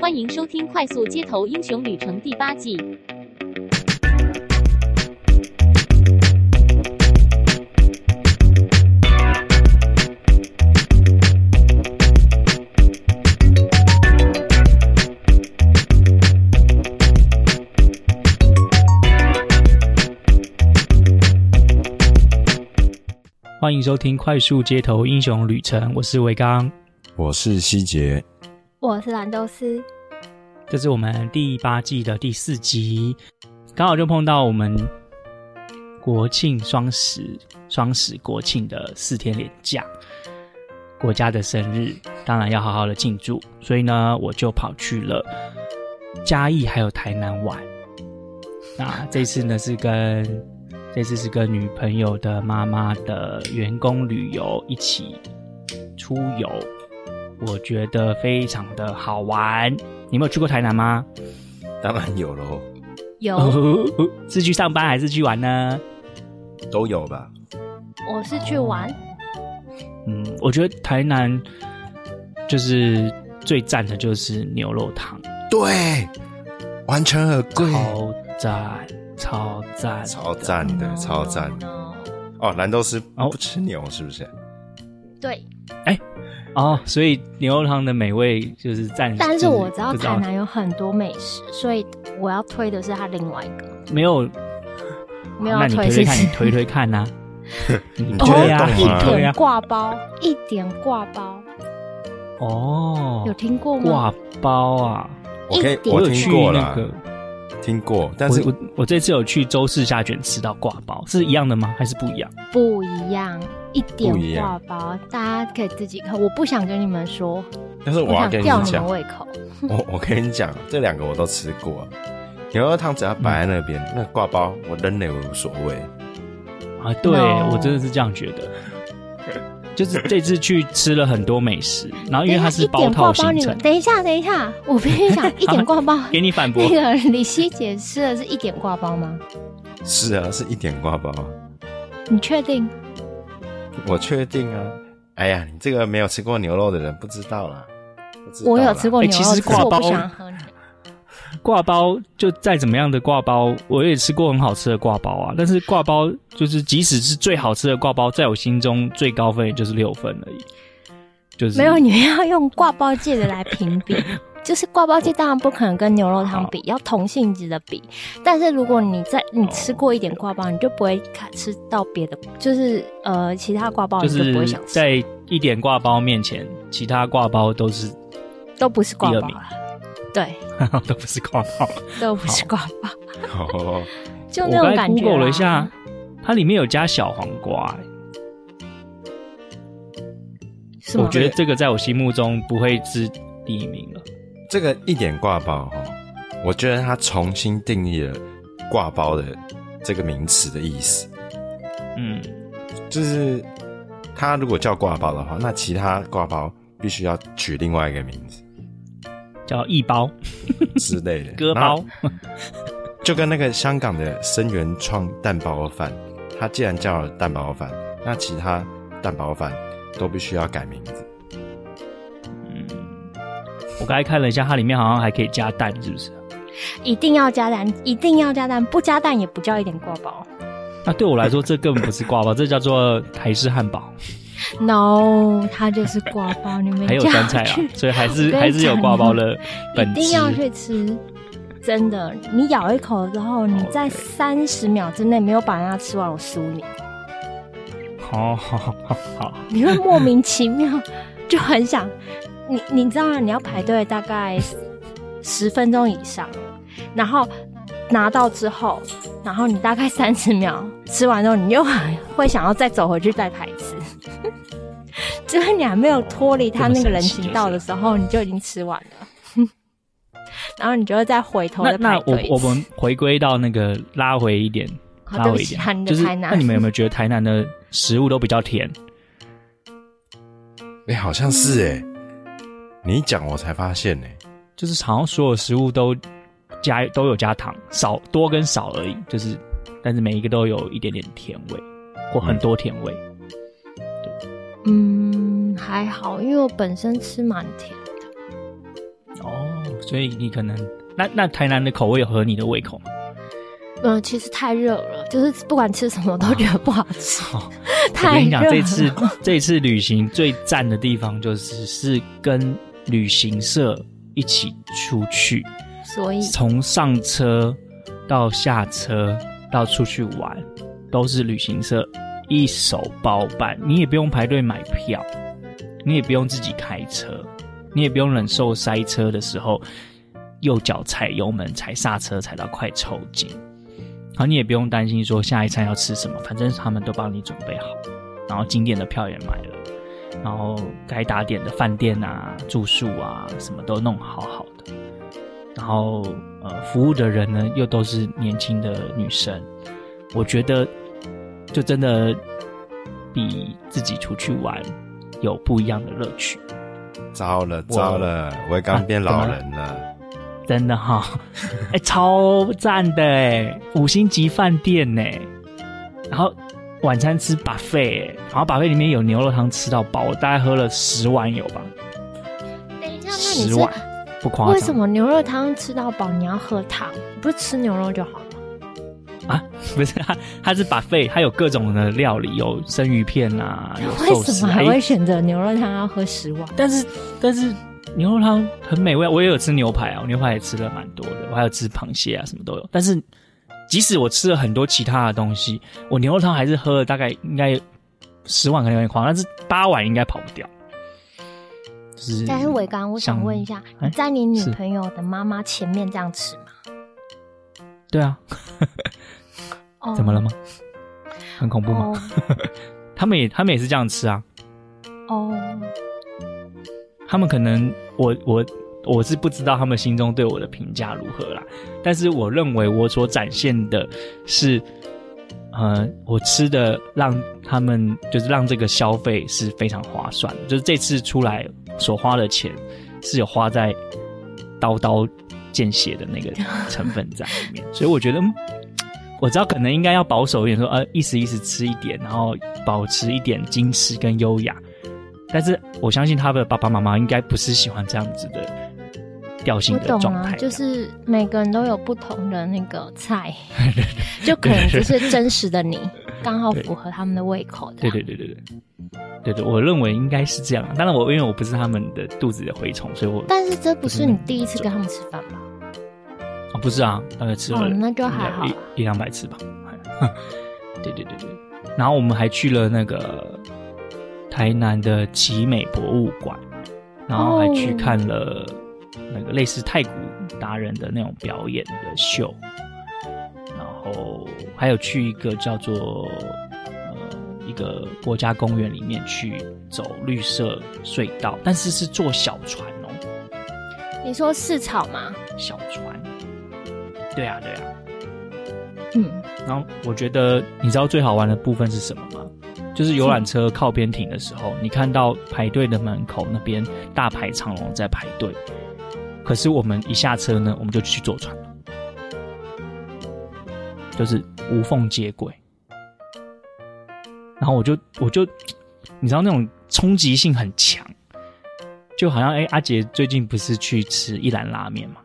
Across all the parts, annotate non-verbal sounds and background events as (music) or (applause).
欢迎收听《快速街头英雄旅程》第八季。欢迎收听《快速街头英雄旅程》，我是维刚，我是希杰，我是兰豆丝。这是我们第八季的第四集，刚好就碰到我们国庆双十、双十国庆的四天连假，国家的生日，当然要好好的庆祝，所以呢，我就跑去了嘉义还有台南玩。那这次呢是跟这次是跟女朋友的妈妈的员工旅游一起出游，我觉得非常的好玩。你有没有去过台南吗？当然有喽。有，(laughs) 是去上班还是去玩呢？都有吧。我是去玩。嗯，我觉得台南就是最赞的就是牛肉汤。对，完全很贵。超赞。超赞，超赞的，超赞的。哦，难道是不吃牛是不是？对。哎，哦，所以牛肉汤的美味就是暂时。但是我知道台南有很多美食，所以我要推的是它另外一个。没有，没有。那你推推看，你推推看呐。(laughs) 对呀，一点挂包，一点挂包。哦，有听过吗？挂包啊，我可以，我听过那个。听过，但是我我，我这次有去周氏虾卷吃到挂包，是一样的吗？还是不一样？不一样，一点挂包，大家可以自己看。我不想跟你们说，但是我要跟你讲，吊你们胃口。我我跟你讲，这两个我都吃过，牛肉汤只要摆在那边，嗯、那挂包我扔了也无所谓。啊，对我真的是这样觉得。(laughs) 就是这次去吃了很多美食，然后因为它是包套行程。等一下，等一下，我跟你讲，(laughs) 一点挂包，给你反驳。那个李希姐吃的是一点挂包吗？是啊，是一点挂包。你确定？我确定啊！哎呀，你这个没有吃过牛肉的人不知道啦。我有吃过牛肉，欸、其实挂包。(laughs) 挂包就再怎么样的挂包，我也吃过很好吃的挂包啊。但是挂包就是，即使是最好吃的挂包，在我心中最高分也就是六分而已。就是没有，你们要用挂包界的来评比。(laughs) 就是挂包界当然不可能跟牛肉汤比，要同性质的比。但是如果你在你吃过一点挂包，你就不会吃到别的，就是呃其他挂包你就不会想吃。在一点挂包面前，其他挂包都是都不是挂包了。对，(laughs) 都不是挂包，都不是挂包。哦，就那种感觉。我 Google 了一下，它里面有加小黄瓜，欸。是吗？我觉得这个在我心目中不会是第一名了。这个一点挂包哈，我觉得它重新定义了挂包的这个名词的意思。嗯，就是它如果叫挂包的话，那其他挂包必须要取另外一个名字。叫一包之类的，割包，(laughs) 就跟那个香港的生源创蛋包饭，它既然叫蛋包饭，那其他蛋包饭都必须要改名字。嗯，我刚才看了一下，它里面好像还可以加蛋，是不是？一定要加蛋，一定要加蛋，不加蛋也不叫一点挂包。那对我来说，这根本不是挂包，这叫做台式汉堡。No，它就是挂包，你们还有酸菜啊，所以还是还是有挂包的 (laughs) 本质。一定要去吃，真的，你咬一口之后，你在三十秒之内没有把它吃完，我输你。好好好好，你会莫名其妙就很想，你你知道吗？你要排队大概十分钟以上，然后。拿到之后，然后你大概三十秒吃完之后，你又会想要再走回去再排一次。就是你还没有脱离他那个人行道的时候，你就已经吃完了。(laughs) 然后你就会再回头。那我我们回归到那个拉回一点，拉回一点，就是那你们有没有觉得台南的食物都比较甜？哎、欸，好像是哎、欸，你一讲我才发现呢、欸，就是好像所有食物都。加都有加糖，少多跟少而已，就是，但是每一个都有一点点甜味，或很多甜味。对，嗯，还好，因为我本身吃蛮甜的。哦，所以你可能那那台南的口味有合你的胃口吗？嗯，其实太热了，就是不管吃什么都觉得不好吃。(laughs) 好太热了。我跟你讲，这次这次旅行最赞的地方就是是跟旅行社一起出去，所以从上车到下车到出去玩，都是旅行社一手包办，你也不用排队买票，你也不用自己开车，你也不用忍受塞车的时候右脚踩油门踩刹车踩到快抽筋。好你也不用担心说下一餐要吃什么，反正他们都帮你准备好，然后景点的票也买了，然后该打点的饭店啊、住宿啊什么都弄好好的，然后呃服务的人呢又都是年轻的女生，我觉得就真的比自己出去玩有不一样的乐趣。糟了糟了，我也刚变老人了。啊真的哈，(laughs) 哎、欸，超赞的哎，五星级饭店呢。然后晚餐吃 buffet，然后 buffet 里面有牛肉汤吃到饱，我大概喝了十碗有吧。等一下，那你是十碗不夸张？为什么牛肉汤吃到饱你要喝汤？不是吃牛肉就好了？啊，(laughs) 不是，他，他是 buffet，它有各种的料理，有生鱼片啊，有寿司。为什么还会选择牛肉汤要喝十碗？但是，但是。牛肉汤很美味，我也有吃牛排啊，我牛排也吃了蛮多的，我还有吃螃蟹啊，什么都有。但是，即使我吃了很多其他的东西，我牛肉汤还是喝了大概应该十碗可能有点夸张，但是八碗应该跑不掉。就是，但是伟刚，我想问一下，你在你女朋友的妈妈前面这样吃吗？对啊，怎么了吗？很恐怖吗？Oh. (laughs) 他们也他们也是这样吃啊。哦。Oh. 他们可能，我我我是不知道他们心中对我的评价如何啦，但是我认为我所展现的是，呃，我吃的让他们就是让这个消费是非常划算的，就是这次出来所花的钱是有花在刀刀见血的那个成分在里面，所以我觉得我知道可能应该要保守一点，说呃一时一时吃一点，然后保持一点矜持跟优雅。但是我相信他的爸爸妈妈应该不是喜欢这样子的调性的状态。就是每个人都有不同的那个菜，(laughs) 就可能就是真实的你刚好符合他们的胃口。对对对对对，对对，我认为应该是这样。当然我因为我不是他们的肚子的蛔虫，所以我但是这不是你第一次跟他们吃饭吧？哦，不是啊，大概吃了、哦、那就还好一,一两百次吧。(laughs) 对对对对，然后我们还去了那个。台南的奇美博物馆，然后还去看了那个类似太古达人的那种表演的秀，然后还有去一个叫做呃一个国家公园里面去走绿色隧道，但是是坐小船哦。你说四草吗？小船。对啊，对啊。嗯。然后我觉得，你知道最好玩的部分是什么吗？就是游览车靠边停的时候，你看到排队的门口那边大排长龙在排队，可是我们一下车呢，我们就去坐船了，就是无缝接轨。然后我就我就，你知道那种冲击性很强，就好像哎、欸，阿杰最近不是去吃一兰拉面吗？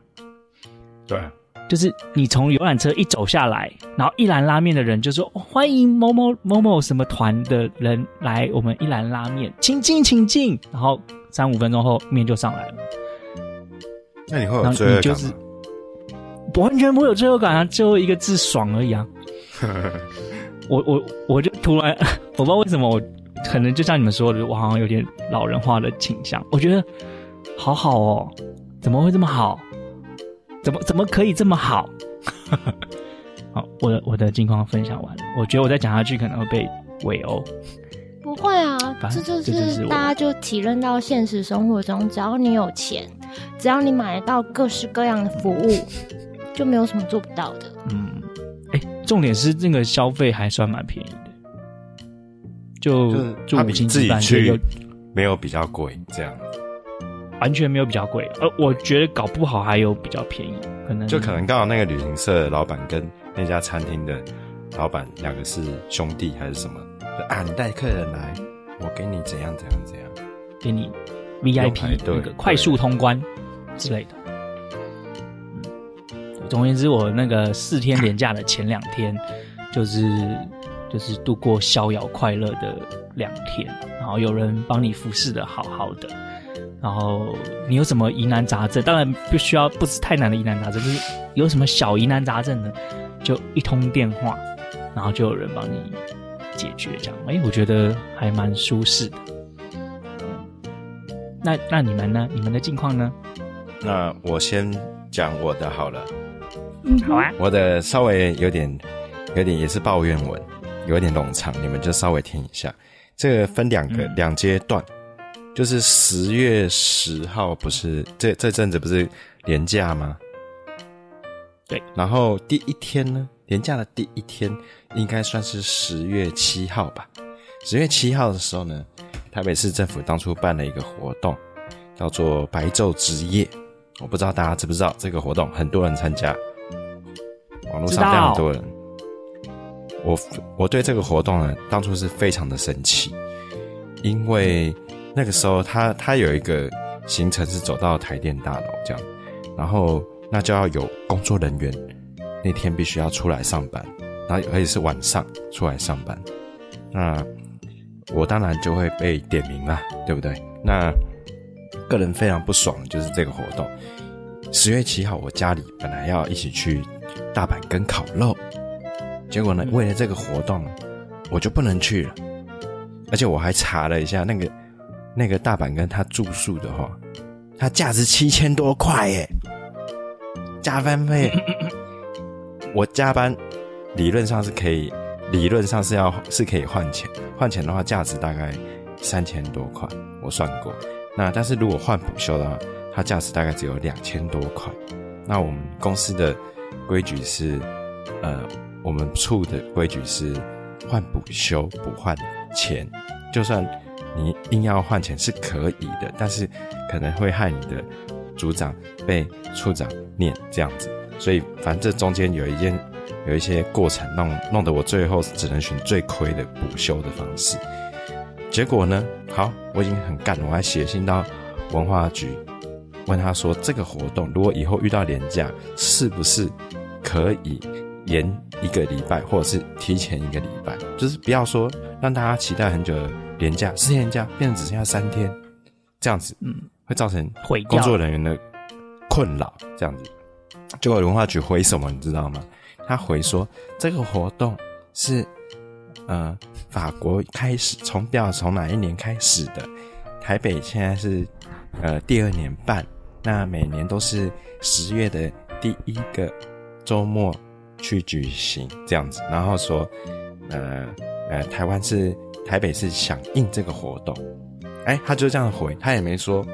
对。就是你从游览车一走下来，然后一兰拉面的人就说：“欢迎某某某某什么团的人来我们一兰拉面，请进，请进。”然后三五分钟后面就上来了。那你会有罪恶感吗？就是完全不会有罪恶感啊，最后一个字爽而已啊。(laughs) 我我我就突然我不知道为什么，我可能就像你们说的，我好像有点老人化的倾向。我觉得好好哦，怎么会这么好？怎么怎么可以这么好？(laughs) 好，我的我的近况分享完了。我觉得我再讲下去可能会被围殴。不会啊，这就是大家就体认到现实生活中，只要你有钱，只要你买得到各式各样的服务，(laughs) 就没有什么做不到的。嗯，哎，重点是这个消费还算蛮便宜的，就住五星级饭店没有比较贵这样。完全没有比较贵，呃，我觉得搞不好还有比较便宜，可能就可能刚好那个旅行社的老板跟那家餐厅的老板两个是兄弟还是什么？啊，你带客人来，我给你怎样怎样怎样，给你 VIP 那个快速通关之类的。总而言之，我那个四天连假的前两天，就是就是度过逍遥快乐的两天，然后有人帮你服侍的好好的，然后你有什么疑难杂症，当然不需要不是太难的疑难杂症，就是有什么小疑难杂症呢，就一通电话，然后就有人帮你解决，这样，哎，我觉得还蛮舒适的。那那你们呢？你们的近况呢？那我先讲我的好了。嗯，好啊。我的稍微有点，有点也是抱怨文，有点冗长，你们就稍微听一下。这个分两个两阶段，就是十月十号不是这这阵子不是年假吗？对。然后第一天呢，年假的第一天应该算是十月七号吧。十月七号的时候呢。台北市政府当初办了一个活动，叫做“白昼之夜”。我不知道大家知不知道这个活动，很多人参加，网络上非常多人。我我对这个活动呢，当初是非常的生气，因为那个时候他他有一个行程是走到台电大楼这样，然后那就要有工作人员那天必须要出来上班，然后而且是晚上出来上班，那。我当然就会被点名了，对不对？那个人非常不爽，就是这个活动。十月七号，我家里本来要一起去大阪跟烤肉，结果呢，为了这个活动，我就不能去了。而且我还查了一下，那个那个大阪跟他住宿的话，它价值七千多块耶，加班费。(laughs) 我加班理论上是可以。理论上是要是可以换钱，换钱的话价值大概三千多块，我算过。那但是如果换补休的话，它价值大概只有两千多块。那我们公司的规矩是，呃，我们处的规矩是换补休不换钱。就算你硬要换钱是可以的，但是可能会害你的组长被处长念这样子。所以反正这中间有一件。有一些过程弄弄得我最后只能选最亏的补休的方式，结果呢，好，我已经很干了，我还写信到文化局，问他说这个活动如果以后遇到连假，是不是可以延一个礼拜，或者是提前一个礼拜，就是不要说让大家期待很久连假，四天连假变成只剩下三天，这样子，嗯，会造成工作人员的困扰，这样子，结果文化局回什么，你知道吗？他回说，这个活动是，呃，法国开始从调从哪一年开始的？台北现在是，呃，第二年半，那每年都是十月的第一个周末去举行这样子。然后说，呃呃，台湾是台北是响应这个活动，哎，他就这样回，他也没说，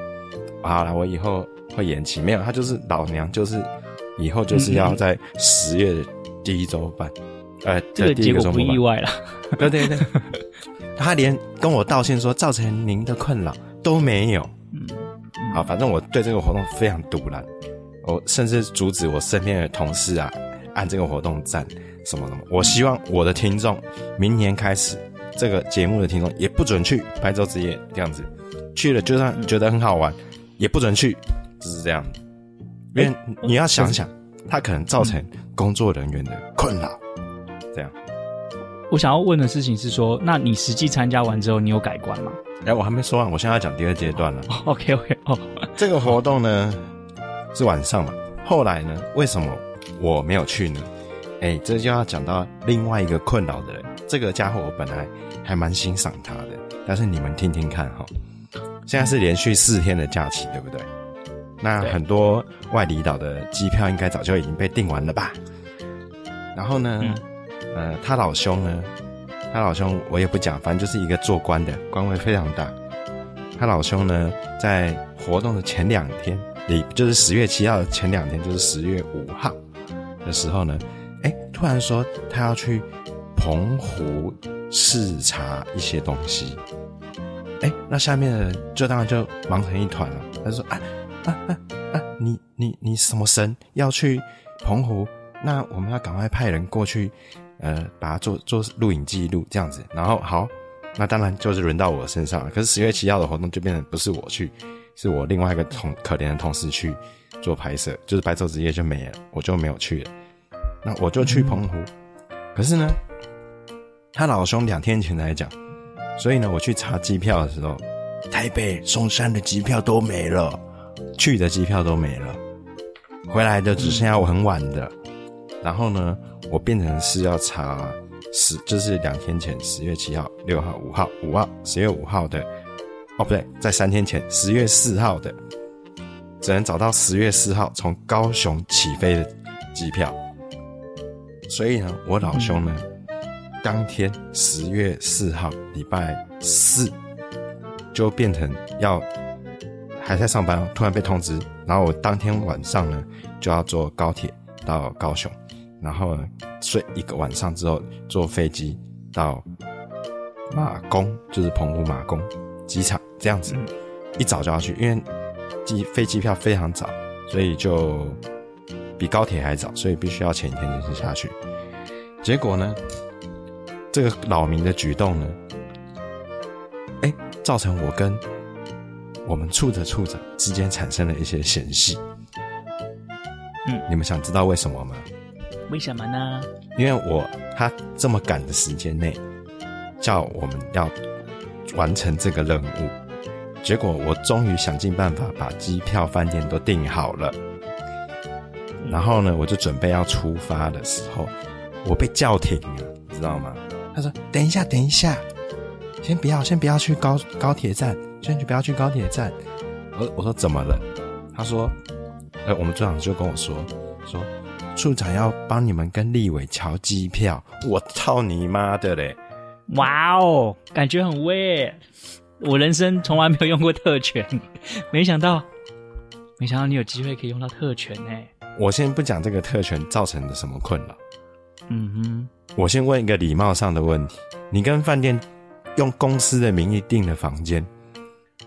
好了，我以后会延期，没有，他就是老娘就是以后就是要在十月的。第一周办，呃，这个结果不意外了。对对对，(laughs) 他连跟我道歉说造成您的困扰都没有。嗯，好，反正我对这个活动非常堵然，我甚至阻止我身边的同事啊按这个活动赞什么什么。我希望我的听众明年开始这个节目的听众也不准去白昼之夜这样子，去了就算觉得很好玩，也不准去，就是这样。因为你要想想，它可能造成。工作人员的困扰，这样。我想要问的事情是说，那你实际参加完之后，你有改观吗？哎、欸，我还没说完，我现在要讲第二阶段了。OK OK，哦，这个活动呢是晚上嘛，后来呢，为什么我没有去呢？哎、欸，这就要讲到另外一个困扰的人。这个家伙我本来还蛮欣赏他的，但是你们听听看哈，现在是连续四天的假期，对不对？那很多外离岛的机票应该早就已经被订完了吧？然后呢，嗯、呃，他老兄呢，他老兄我也不讲，反正就是一个做官的，官位非常大。他老兄呢，在活动的前两天，也就是十月七号的前两天，就是十月五号的时候呢，哎，突然说他要去澎湖视察一些东西。哎，那下面的人就当然就忙成一团了。他说：“啊啊啊啊，你你你什么神要去澎湖？”那我们要赶快派人过去，呃，把它做做录影记录这样子。然后好，那当然就是轮到我身上了。可是十月七号的活动就变成不是我去，是我另外一个同可怜的同事去做拍摄，就是白昼之夜就没了，我就没有去了。那我就去澎湖，可是呢，他老兄两天前才讲，所以呢，我去查机票的时候，台北松山的机票都没了，去的机票都没了，回来的只剩下我很晚的。然后呢，我变成是要查十，就是两天前十月七号、六号、五号、五号、十月五号的，哦不对，在三天前十月四号的，只能找到十月四号从高雄起飞的机票。所以呢，我老兄呢，当天十月四号礼拜四，就变成要还在上班，突然被通知，然后我当天晚上呢就要坐高铁到高雄，然后呢睡一个晚上之后坐飞机到马公，就是澎湖马公机场，这样子一早就要去，因为机飞机票非常早，所以就。比高铁还早，所以必须要前一天就是下去。结果呢，这个扰民的举动呢，哎、欸，造成我跟我们处的处长之间产生了一些嫌隙。嗯，你们想知道为什么吗？为什么呢？因为我他这么赶的时间内叫我们要完成这个任务，结果我终于想尽办法把机票、饭店都订好了。然后呢，我就准备要出发的时候，我被叫停了，知道吗？他说：“等一下，等一下，先不要，先不要去高高铁站，先去不要去高铁站。”我我说怎么了？他说：“呃，我们组长就跟我说，说处长要帮你们跟立委乔机票。”我操你妈的嘞！哇哦，感觉很威！我人生从来没有用过特权，没想到，没想到你有机会可以用到特权哎。我先不讲这个特权造成的什么困扰，嗯哼，我先问一个礼貌上的问题：你跟饭店用公司的名义订的房间，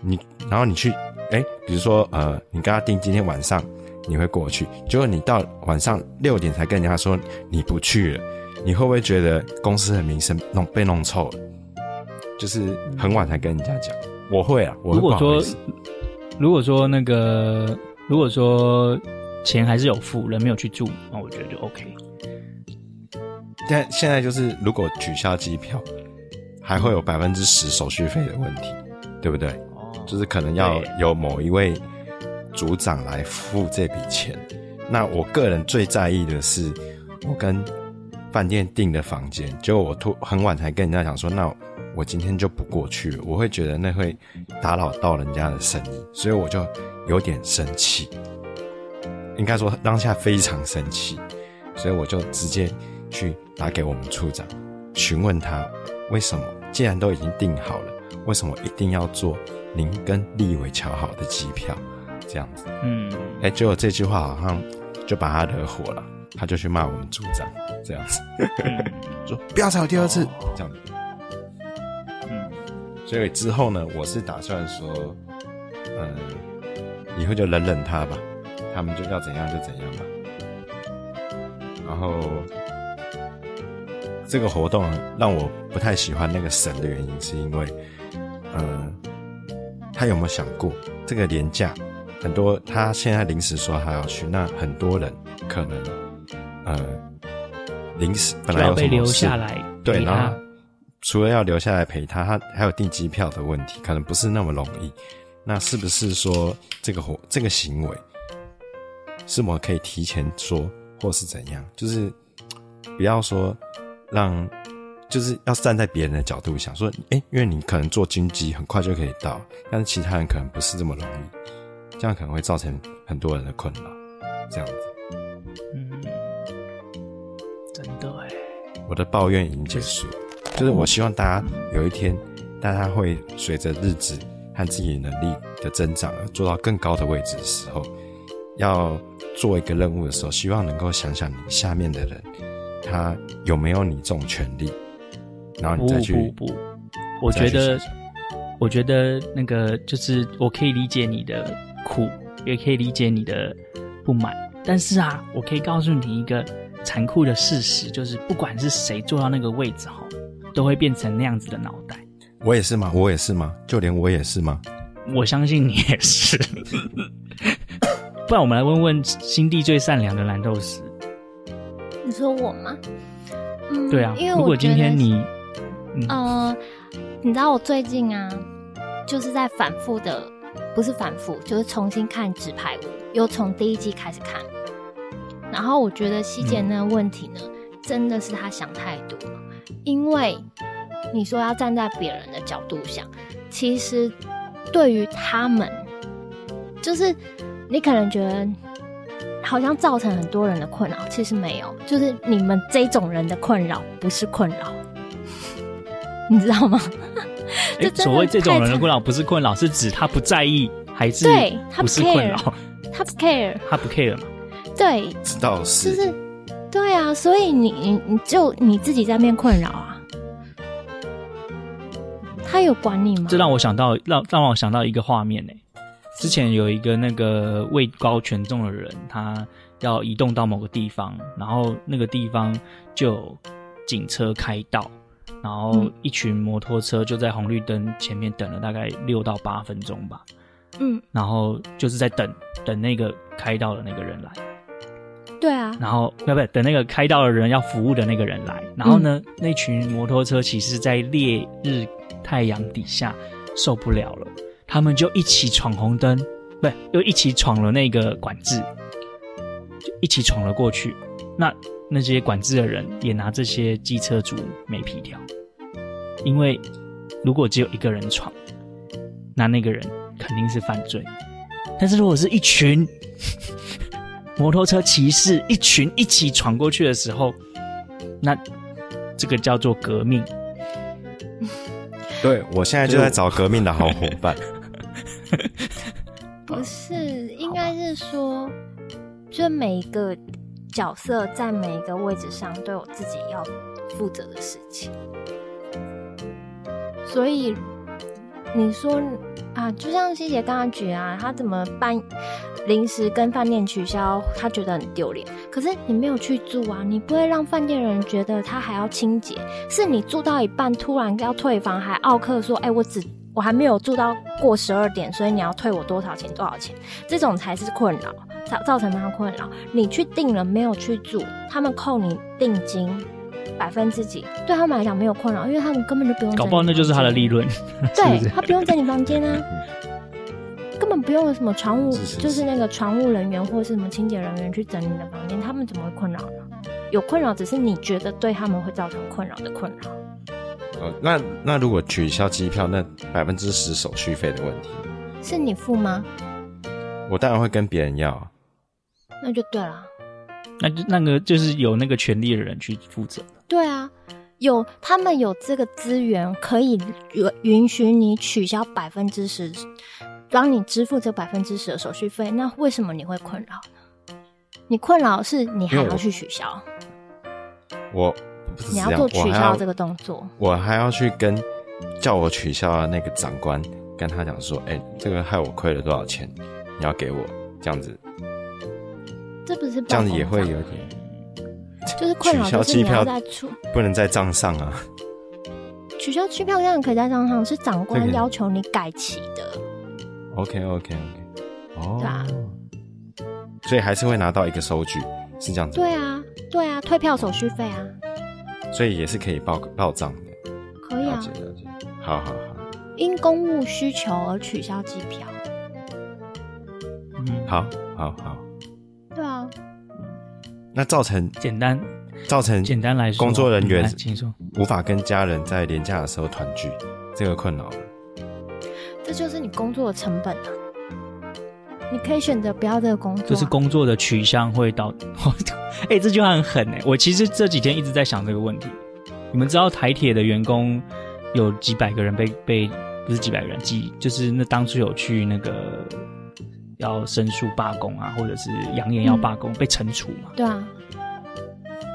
你然后你去，哎，比如说呃，你跟他订今天晚上你会过去，结果你到晚上六点才跟人家说你不去了，你会不会觉得公司的名声弄被弄臭了？就是很晚才跟人家讲，我会啊，我会。如果说，如果说那个，如果说。钱还是有付，人没有去住，那我觉得就 OK。但现在就是，如果取消机票，还会有百分之十手续费的问题，对不对？哦，就是可能要由某一位组长来付这笔钱。那我个人最在意的是，我跟饭店订的房间，结果我突很晚才跟人家讲说，那我今天就不过去了，我会觉得那会打扰到人家的生意，所以我就有点生气。应该说当下非常生气，所以我就直接去打给我们处长，询问他为什么既然都已经订好了，为什么一定要做您跟立委瞧好的机票这样子？嗯，哎，结果这句话好像就把他惹火了，他就去骂我们组长这样子，嗯、(laughs) 说不要再有第二次、哦、这样子。嗯，所以之后呢，我是打算说，嗯，以后就忍忍他吧。他们就要怎样就怎样吧。然后这个活动让我不太喜欢那个省的原因，是因为，嗯，他有没有想过这个年假很多，他现在临时说他要去，那很多人可能，呃，临时本来有被留下来，对，然后除了要留下来陪他，他还有订机票的问题，可能不是那么容易。那是不是说这个活这个行为？是我可以提前说，或是怎样，就是不要说让，就是要站在别人的角度想说，哎、欸，因为你可能做经济很快就可以到，但是其他人可能不是这么容易，这样可能会造成很多人的困扰，这样子。嗯，真的哎。我的抱怨已经结束，就是我希望大家有一天，大家会随着日子和自己能力的增长而做到更高的位置的时候。要做一个任务的时候，希望能够想想你下面的人，他有没有你这种权利，然后你再去。不不不，我觉得，我觉得那个就是我可以理解你的苦，也可以理解你的不满，但是啊，我可以告诉你一个残酷的事实，就是不管是谁坐到那个位置哈，都会变成那样子的脑袋。我也是吗？我也是吗？就连我也是吗？我相信你也是。(laughs) 不然我们来问问心地最善良的蓝豆丝。你说我吗？嗯，对啊，因为如果今天你，嗯、呃，你知道我最近啊，就是在反复的，不是反复，就是重新看《纸牌屋》，又从第一季开始看。然后我觉得希姐那个问题呢，嗯、真的是他想太多。因为你说要站在别人的角度想，其实对于他们，就是你可能觉得好像造成很多人的困扰，其实没有，就是你们这种人的困扰不是困扰，你知道吗？欸、所谓这种人的困扰不是困扰，是指他不在意，还是对他不是困扰？他不 care，他不 care 嘛？对，知道是，就是对啊，所以你你你就你自己在面困扰啊，他有管你吗？这让我想到，让让我想到一个画面呢。之前有一个那个位高权重的人，他要移动到某个地方，然后那个地方就有警车开道，然后一群摩托车就在红绿灯前面等了大概六到八分钟吧，嗯，然后就是在等等那个开道的那个人来。对啊，然后不不等那个开道的人要服务的那个人来，然后呢，嗯、那群摩托车其实，在烈日太阳底下受不了了，他们就一起闯红灯，不，又一起闯了那个管制，就一起闯了过去。那那些管制的人也拿这些机车族没皮条，因为如果只有一个人闯，那那个人肯定是犯罪，但是如果是一群。(laughs) 摩托车骑士一群一起闯过去的时候，那这个叫做革命。对，我现在就在找革命的好伙伴。该是说，就每一个角色在每一个位置上都有自己要负责的事情。所以你说啊，就像希杰刚刚举啊，她怎么办？临时跟饭店取消，他觉得很丢脸。可是你没有去住啊，你不会让饭店人觉得他还要清洁。是你住到一半突然要退房，还奥客说：“哎、欸，我只我还没有住到过十二点，所以你要退我多少钱？多少钱？”这种才是困扰，造造成他困扰。你去订了没有去住，他们扣你定金百分之几，对他们来讲没有困扰，因为他们根本就不用。搞不好那就是他的利润。(laughs) 对，他不用在你房间啊。(laughs) 根本不用什么船务，是是是就是那个船务人员或是什么清洁人员去整理你的房间，他们怎么会困扰呢？有困扰只是你觉得对他们会造成困扰的困扰。呃，那那如果取消机票，那百分之十手续费的问题，是你付吗？我当然会跟别人要，那就对了。那就那个就是有那个权利的人去负责。对啊，有他们有这个资源可以允允许你取消百分之十。帮你支付这百分之十的手续费，那为什么你会困扰呢？你困扰是你还要去取消，我，我你要做取消这个动作，我还，要去跟叫我取消的那个长官跟他讲说，哎、欸，这个害我亏了多少钱，你要给我。这样子，这不是这样子也会有点，就是困扰，取消机票不能在账上啊，取消机票当然可以在账上，是长官要求你改期的。OK OK OK，哦，对啊，所以还是会拿到一个收据，是这样子。对啊，对啊，退票手续费啊，所以也是可以报报账的。可以啊，了解了解，好好好。因公务需求而取消机票。嗯，好，好，好。对啊。那造成简单，造成简单来说，工作人员请说无法跟家人在年假的时候团聚，这个困扰。这就是你工作的成本啊！你可以选择不要这个工作，就是工作的取向会导。哎、欸，这句话很狠哎！我其实这几天一直在想这个问题。你们知道台铁的员工有几百个人被被不是几百个人，几就是那当初有去那个要申诉罢工啊，或者是扬言要罢工、嗯、被惩处嘛？对啊。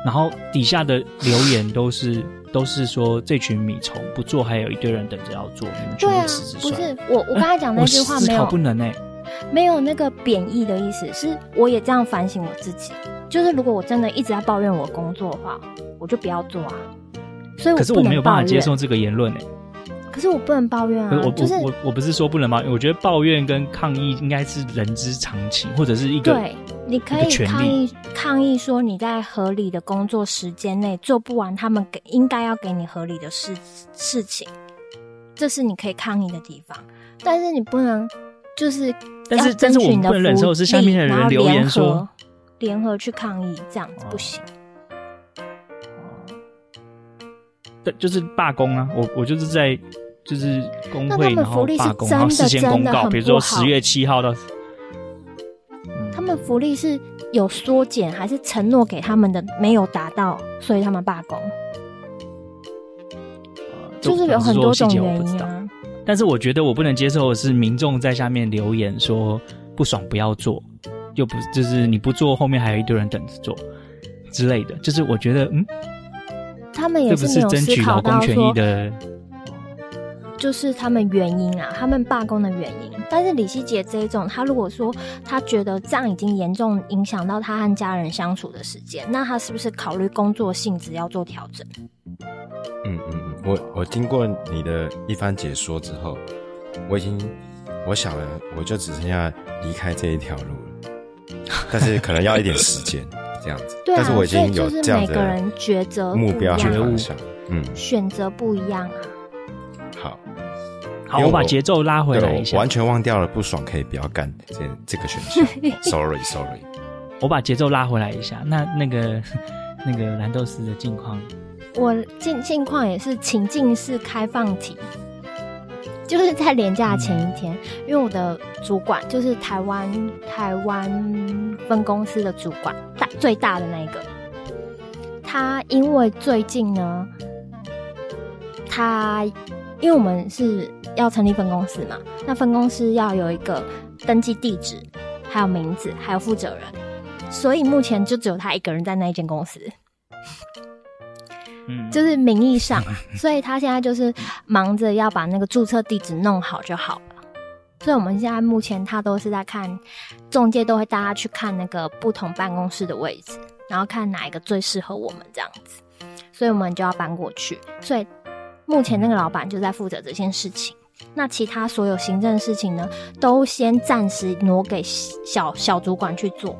然后底下的留言都是。都是说这群米虫不做，还有一堆人等着要做，你们全部辞职。不是我，我刚才讲那句话没有、欸、不能哎、欸，没有那个贬义的意思，是我也这样反省我自己。就是如果我真的一直在抱怨我工作的话，我就不要做啊。所以我，可是我没有办法接受这个言论哎、欸。可是我不能抱怨啊，我就是我我我不是说不能抱怨，我觉得抱怨跟抗议应该是人之常情，或者是一个对，你可以抗议抗议说你在合理的工作时间内做不完他们给应该要给你合理的事事情，这是你可以抗议的地方，但是你不能就是，但是但是我们不能忍受是下面的人留言说联合去抗议这样子不行。哦对，就是罢工啊！我我就是在就是工会，然后罢工，然后事先公告，比如说十月七号到。他们福利是有缩减，还是承诺给他们的没有达到，所以他们罢工？呃、就，就是有很多种原因啊。但是我觉得我不能接受的是民众在下面留言说不爽不要做，又不就是你不做，后面还有一堆人等着做之类的。就是我觉得嗯。他们也是没有思考到说，就是他们原因啊，他们罢工的原因。但是李希杰这一种，他如果说他觉得这样已经严重影响到他和家人相处的时间，那他是不是考虑工作性质要做调整？嗯嗯嗯，我我听过你的一番解说之后，我已经我想了，我就只剩下离开这一条路了，(laughs) 但是可能要一点时间。这样子，对啊，但是我已经有这样每个人抉择目标觉悟想，嗯，选择不一样啊。好，好，我把节奏拉回来一下，完全忘掉了不爽可以不要干这这个选项。(laughs) Sorry，Sorry，sorry 我把节奏拉回来一下。那那个 (laughs) 那个蓝豆丝的近况，我近近况也是情境式开放题。就是在年假前一天，因为我的主管就是台湾台湾分公司的主管，大最大的那一个，他因为最近呢，他因为我们是要成立分公司嘛，那分公司要有一个登记地址，还有名字，还有负责人，所以目前就只有他一个人在那一间公司。就是名义上，所以他现在就是忙着要把那个注册地址弄好就好了。所以我们现在目前他都是在看中介，都会带他去看那个不同办公室的位置，然后看哪一个最适合我们这样子。所以我们就要搬过去。所以目前那个老板就在负责这件事情。那其他所有行政事情呢，都先暂时挪给小小主管去做，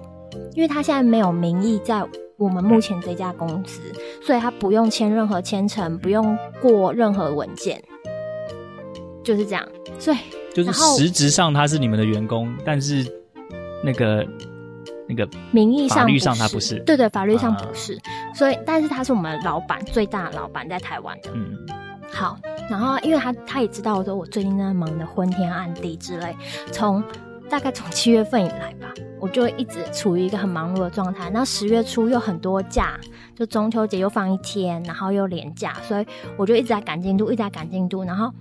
因为他现在没有名义在。我们目前这家公司，所以他不用签任何签呈，不用过任何文件，就是这样。所以就是实质上他是你们的员工，但是那个那个名义上、法律上他不是。对对，法律上不是。啊、所以，但是他是我们的老板，最大的老板在台湾的。嗯，好。然后，因为他他也知道说，我最近在忙的昏天暗地之类，从。大概从七月份以来吧，我就一直处于一个很忙碌的状态。那十月初又很多假，就中秋节又放一天，然后又连假，所以我就一直在赶进度，一直在赶进度。然后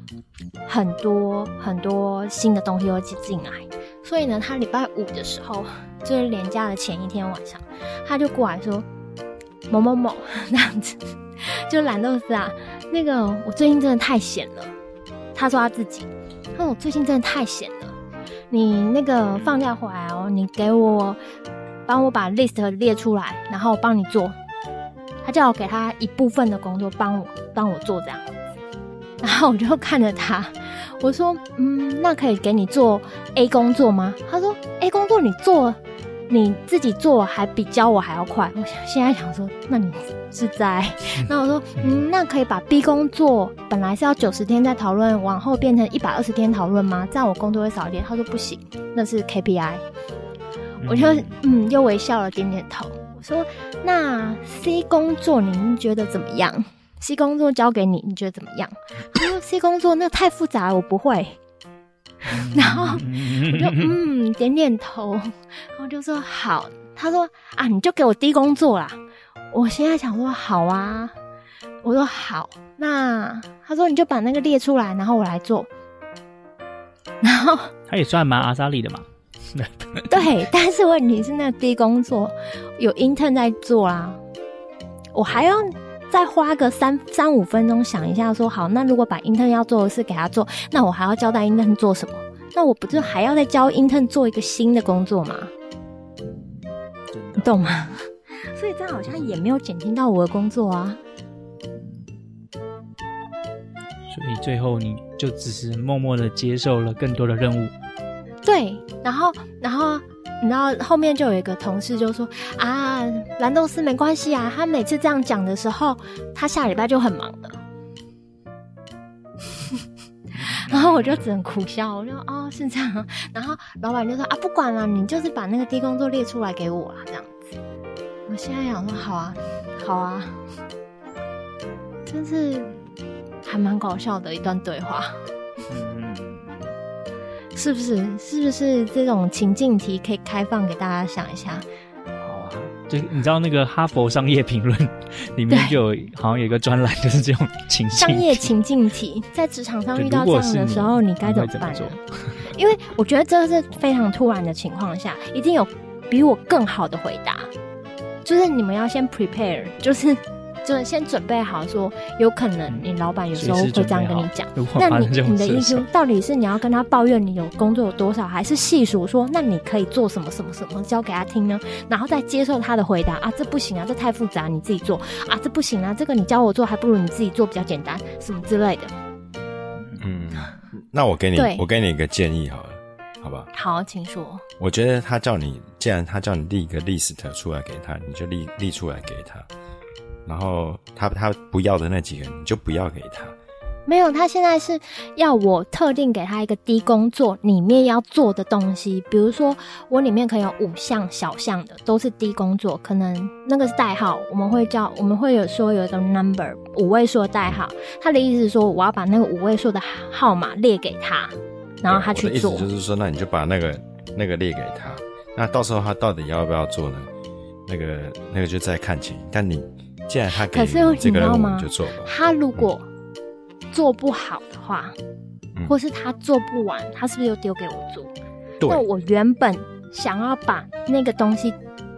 很多很多新的东西又进来，所以呢，他礼拜五的时候，就是连假的前一天晚上，他就过来说某某某那样子，就蓝豆丝啊，那个我最近真的太闲了。他说他自己，他说我最近真的太闲了。你那个放假回来哦，你给我帮我把 list 列出来，然后我帮你做。他叫我给他一部分的工作，帮我帮我做这样。然后我就看着他，我说：“嗯，那可以给你做 A 工作吗？”他说：“A 工作你做。”你自己做还比教我还要快。我现在想说，那你是在？那我说，嗯，那可以把 B 工作本来是要九十天再讨论，往后变成一百二十天讨论吗？这样我工作会少一点。他说不行，那是 KPI。我就嗯，又微笑了，点点头。我说，那 C 工作您觉得怎么样？C 工作交给你，你觉得怎么样？他说 C 工作那太复杂了，我不会。然后我就嗯点点头，然后就说好。他说啊，你就给我低工作啦。我现在想说好啊，我说好。那他说你就把那个列出来，然后我来做。然后 (laughs) 他也算蛮阿莎利的嘛。对，但是问题是那个 D 工作有 intern 在做啊，我还要。再花个三三五分钟想一下，说好，那如果把 intern 要做的事给他做，那我还要交代 intern 做什么？那我不就还要再教 intern 做一个新的工作吗？你懂吗？(laughs) 所以这样好像也没有减轻到我的工作啊。所以最后你就只是默默的接受了更多的任务。对，然后然后你知道后面就有一个同事就说啊，蓝豆丝没关系啊，他每次这样讲的时候，他下礼拜就很忙了。(laughs) 然后我就只能苦笑，我就说哦是这样，然后老板就说啊不管了，你就是把那个低工作列出来给我啊这样子。我现在想说好啊好啊，真是还蛮搞笑的一段对话。嗯，是不是？是不是这种情境题可以开放给大家想一下？好啊就你知道那个哈佛商业评论里面就有好像有一个专栏，就是这种情境商业情境题，在职场上遇到这样的时候，你该怎么办呢？因为我觉得这个是非常突然的情况下，一定有比我更好的回答。就是你们要先 prepare，就是。就是先准备好，说有可能你老板有时候会这样跟你讲。那你你的意思到底是你要跟他抱怨你有工作有多少，还是细数说那你可以做什么什么什么教给他听呢？然后再接受他的回答啊，这不行啊，这太复杂，你自己做啊，这不行啊，这个你教我做还不如你自己做比较简单，什么之类的。嗯，那我给你，我给你一个建议好了，好吧？好，请说。我觉得他叫你，既然他叫你立一个 list 出来给他，你就立立出来给他。然后他他不要的那几个，你就不要给他。没有，他现在是要我特定给他一个低工作里面要做的东西，比如说我里面可以有五项小项的，都是低工作，可能那个是代号，我们会叫我们会有说有一个 number 五位数的代号。他的意思是说，我要把那个五位数的号码列给他，然后他去做。意思就是说，那你就把那个那个列给他，那到时候他到底要不要做呢？那个那个就再看情，但你。既然他给你这个，你知道吗？他如果做不好的话，嗯、或是他做不完，他是不是又丢给我做？对那我原本想要把那个东西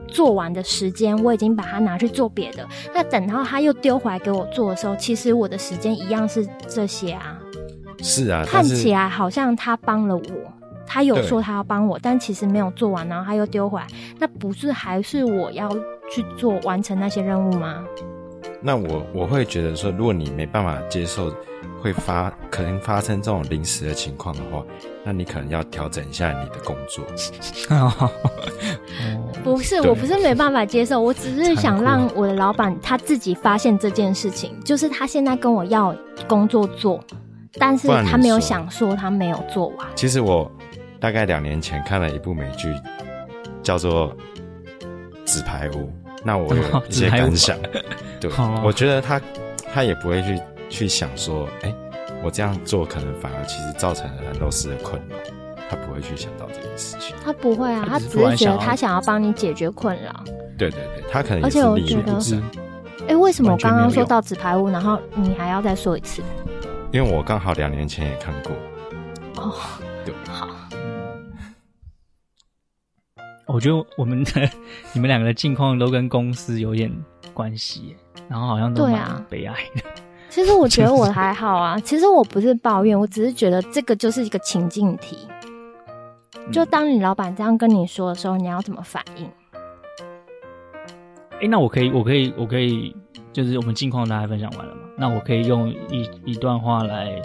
做完的时间，我已经把它拿去做别的。那等到他又丢回来给我做的时候，其实我的时间一样是这些啊。是啊，看起来好像他帮了我，他有说他要帮我，但其实没有做完，然后他又丢回来，那不是还是我要？去做完成那些任务吗？那我我会觉得说，如果你没办法接受会发可能发生这种临时的情况的话，那你可能要调整一下你的工作。(laughs) 不是，我不是没办法接受，我只是想让我的老板他自己发现这件事情，就是他现在跟我要工作做，但是他没有想说他没有做完。其实我大概两年前看了一部美剧，叫做《纸牌屋》。那我有 (laughs) 一些感想，(laughs) 对，我觉得他他也不会去去想说，哎、欸，我这样做可能反而其实造成了蓝豆丝的困扰，他不会去想到这件事情。他不会啊，他只是觉得他想要帮你解决困扰。对对对，他可能也是而且我觉得，哎、欸，为什么我刚刚说到纸牌屋，然后你还要再说一次？因为我刚好两年前也看过。哦，对，好。我觉得我们的你们两个的境况都跟公司有点关系，然后好像都蛮悲哀的。其实我觉得我还好啊，其实我不是抱怨，我只是觉得这个就是一个情境题。就当你老板这样跟你说的时候，你要怎么反应？哎、欸，那我可以，我可以，我可以，就是我们境况大家分享完了嘛？那我可以用一一段话来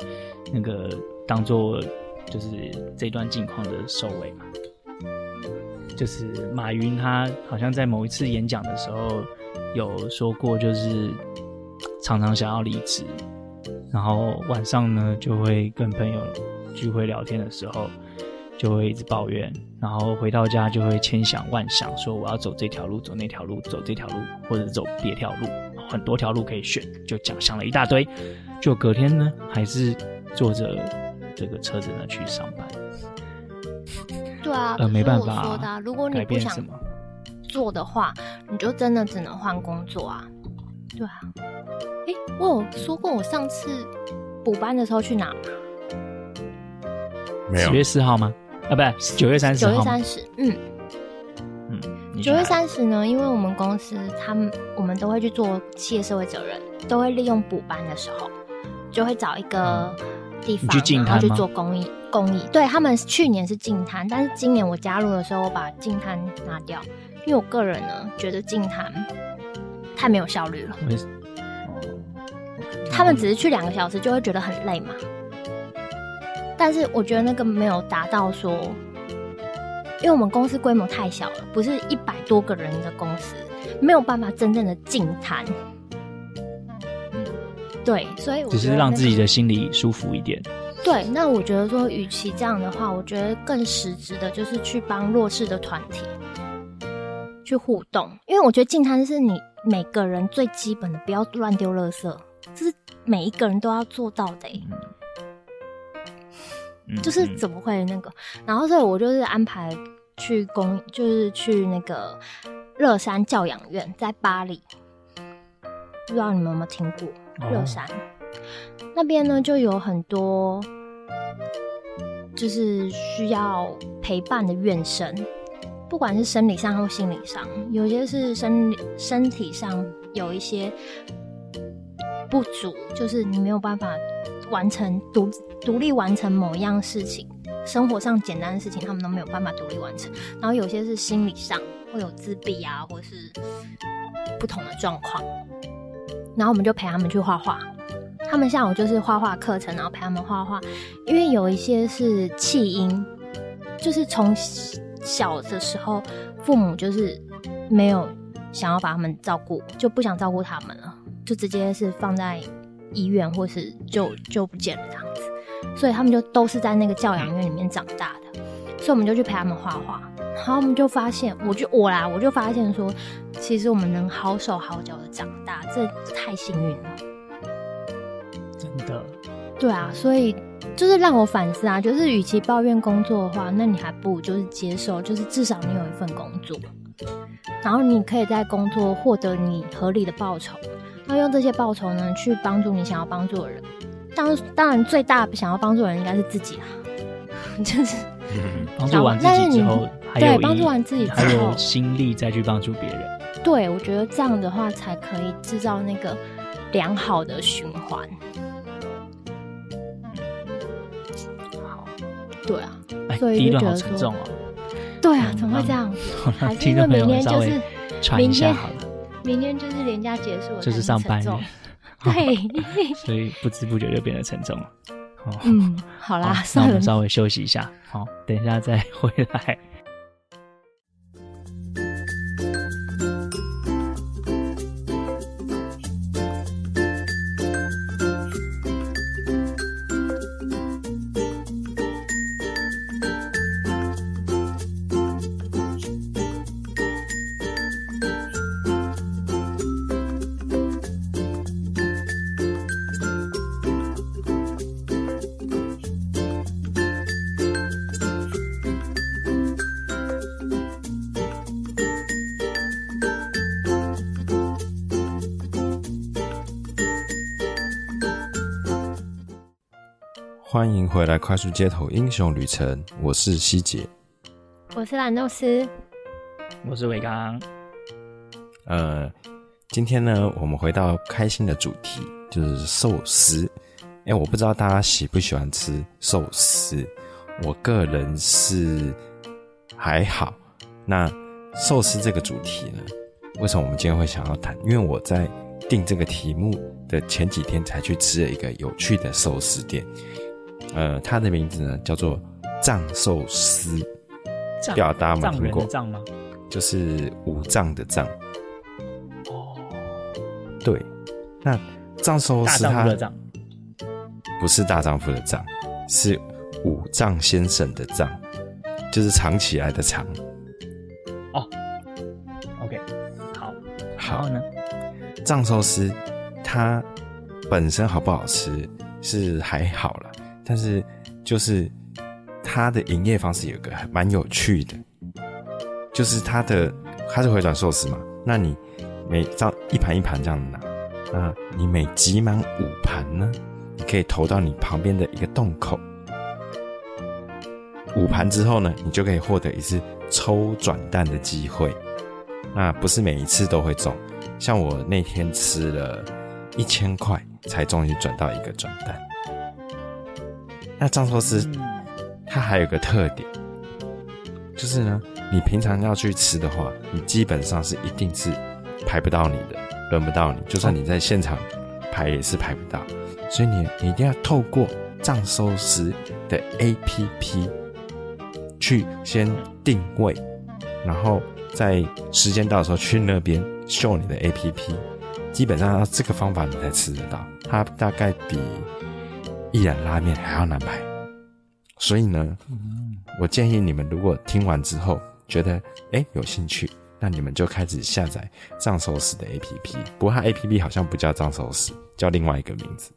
那个当做就是这段境况的收尾嘛？就是马云，他好像在某一次演讲的时候有说过，就是常常想要离职，然后晚上呢就会跟朋友聚会聊天的时候，就会一直抱怨，然后回到家就会千想万想，说我要走这条路，走那条路，走这条路，或者走别条路，很多条路可以选，就讲想了一大堆，就隔天呢还是坐着这个车子呢去上班。对啊，呃，没办法、啊，说的、啊，如果你不想做的话，你就真的只能换工作啊。对啊，哎，我有说过我上次补班的时候去哪吗？没有。九月四号吗？啊，不是，九月三十。九月三十，嗯嗯，九月三十呢？因为我们公司他们我们都会去做企业社会责任，都会利用补班的时候，就会找一个地方，嗯、然后去做公益。公益对他们去年是净摊，但是今年我加入的时候，我把净摊拿掉，因为我个人呢觉得净摊太没有效率了。他们只是去两个小时就会觉得很累嘛。但是我觉得那个没有达到说，因为我们公司规模太小了，不是一百多个人的公司，没有办法真正的净摊。对，所以只是让自己的心里舒服一点。对，那我觉得说，与其这样的话，我觉得更实质的就是去帮弱势的团体去互动，因为我觉得净滩是你每个人最基本的，不要乱丢垃圾，这是每一个人都要做到的。(laughs) 就是怎么会那个？然后所以我就是安排去公，就是去那个乐山教养院，在巴黎，不知道你们有没有听过乐山？那边呢就有很多，就是需要陪伴的院生，不管是生理上或心理上，有些是生理身体上有一些不足，就是你没有办法完成独独立完成某一样事情，生活上简单的事情他们都没有办法独立完成。然后有些是心理上会有自闭啊，或是不同的状况，然后我们就陪他们去画画。他们下午就是画画课程，然后陪他们画画。因为有一些是弃婴，就是从小的时候父母就是没有想要把他们照顾，就不想照顾他们了，就直接是放在医院或是就就不见了这样子。所以他们就都是在那个教养院里面长大的。所以我们就去陪他们画画，然后我们就发现，我就我啦，我就发现说，其实我们能好手好脚的长大，这太幸运了。的，对啊，所以就是让我反思啊，就是与其抱怨工作的话，那你还不如就是接受，就是至少你有一份工作，然后你可以在工作获得你合理的报酬，那用这些报酬呢去帮助你想要帮助的人。当当然，最大想要帮助的人应该是自己啊，(laughs) 就是帮助完自己之后，对，帮助完自己之后，还有心力再去帮助别人。对，我觉得这样的话才可以制造那个良好的循环。对啊，所以就觉得说，对啊，怎么会这样？子？(laughs) 还是因为明天就是明天明天就是连假结束了，就是上班了，(laughs) 对，(laughs) 所以不知不觉就变得沉重了。嗯，好啦，那我们稍微休息一下，好，等一下再回来。欢迎回来，快速街头英雄旅程。我是希姐，我是蓝豆丝，我是伟刚。呃，今天呢，我们回到开心的主题，就是寿司。哎，我不知道大家喜不喜欢吃寿司，我个人是还好。那寿司这个主题呢，为什么我们今天会想要谈？因为我在定这个题目的前几天才去吃了一个有趣的寿司店。呃，它的名字呢叫做藏寿司，不知道大家有没有听过？藏吗？就是五脏的脏。哦，对，那藏寿司它不是大丈夫的藏，是五脏先生的藏，就是藏起来的藏。哦，OK，好，好，然后呢，藏寿司它本身好不好吃是还好啦。但是，就是它的营业方式有个还蛮有趣的，就是它的它是回转寿司嘛，那你每照一盘一盘这样拿，那你每集满五盘呢，你可以投到你旁边的一个洞口，五盘之后呢，你就可以获得一次抽转蛋的机会，那不是每一次都会中，像我那天吃了一千块才终于转到一个转蛋。那藏寿司，它还有个特点，就是呢，你平常要去吃的话，你基本上是一定是排不到你的，轮不到你。就算你在现场排也是排不到，所以你你一定要透过藏寿司的 APP 去先定位，然后在时间到的时候去那边秀你的 APP，基本上要这个方法你才吃得到，它大概比一兰拉面还要难排，所以呢，我建议你们如果听完之后觉得哎有兴趣。那你们就开始下载藏寿司的 APP，不过它 APP 好像不叫藏寿司，叫另外一个名字。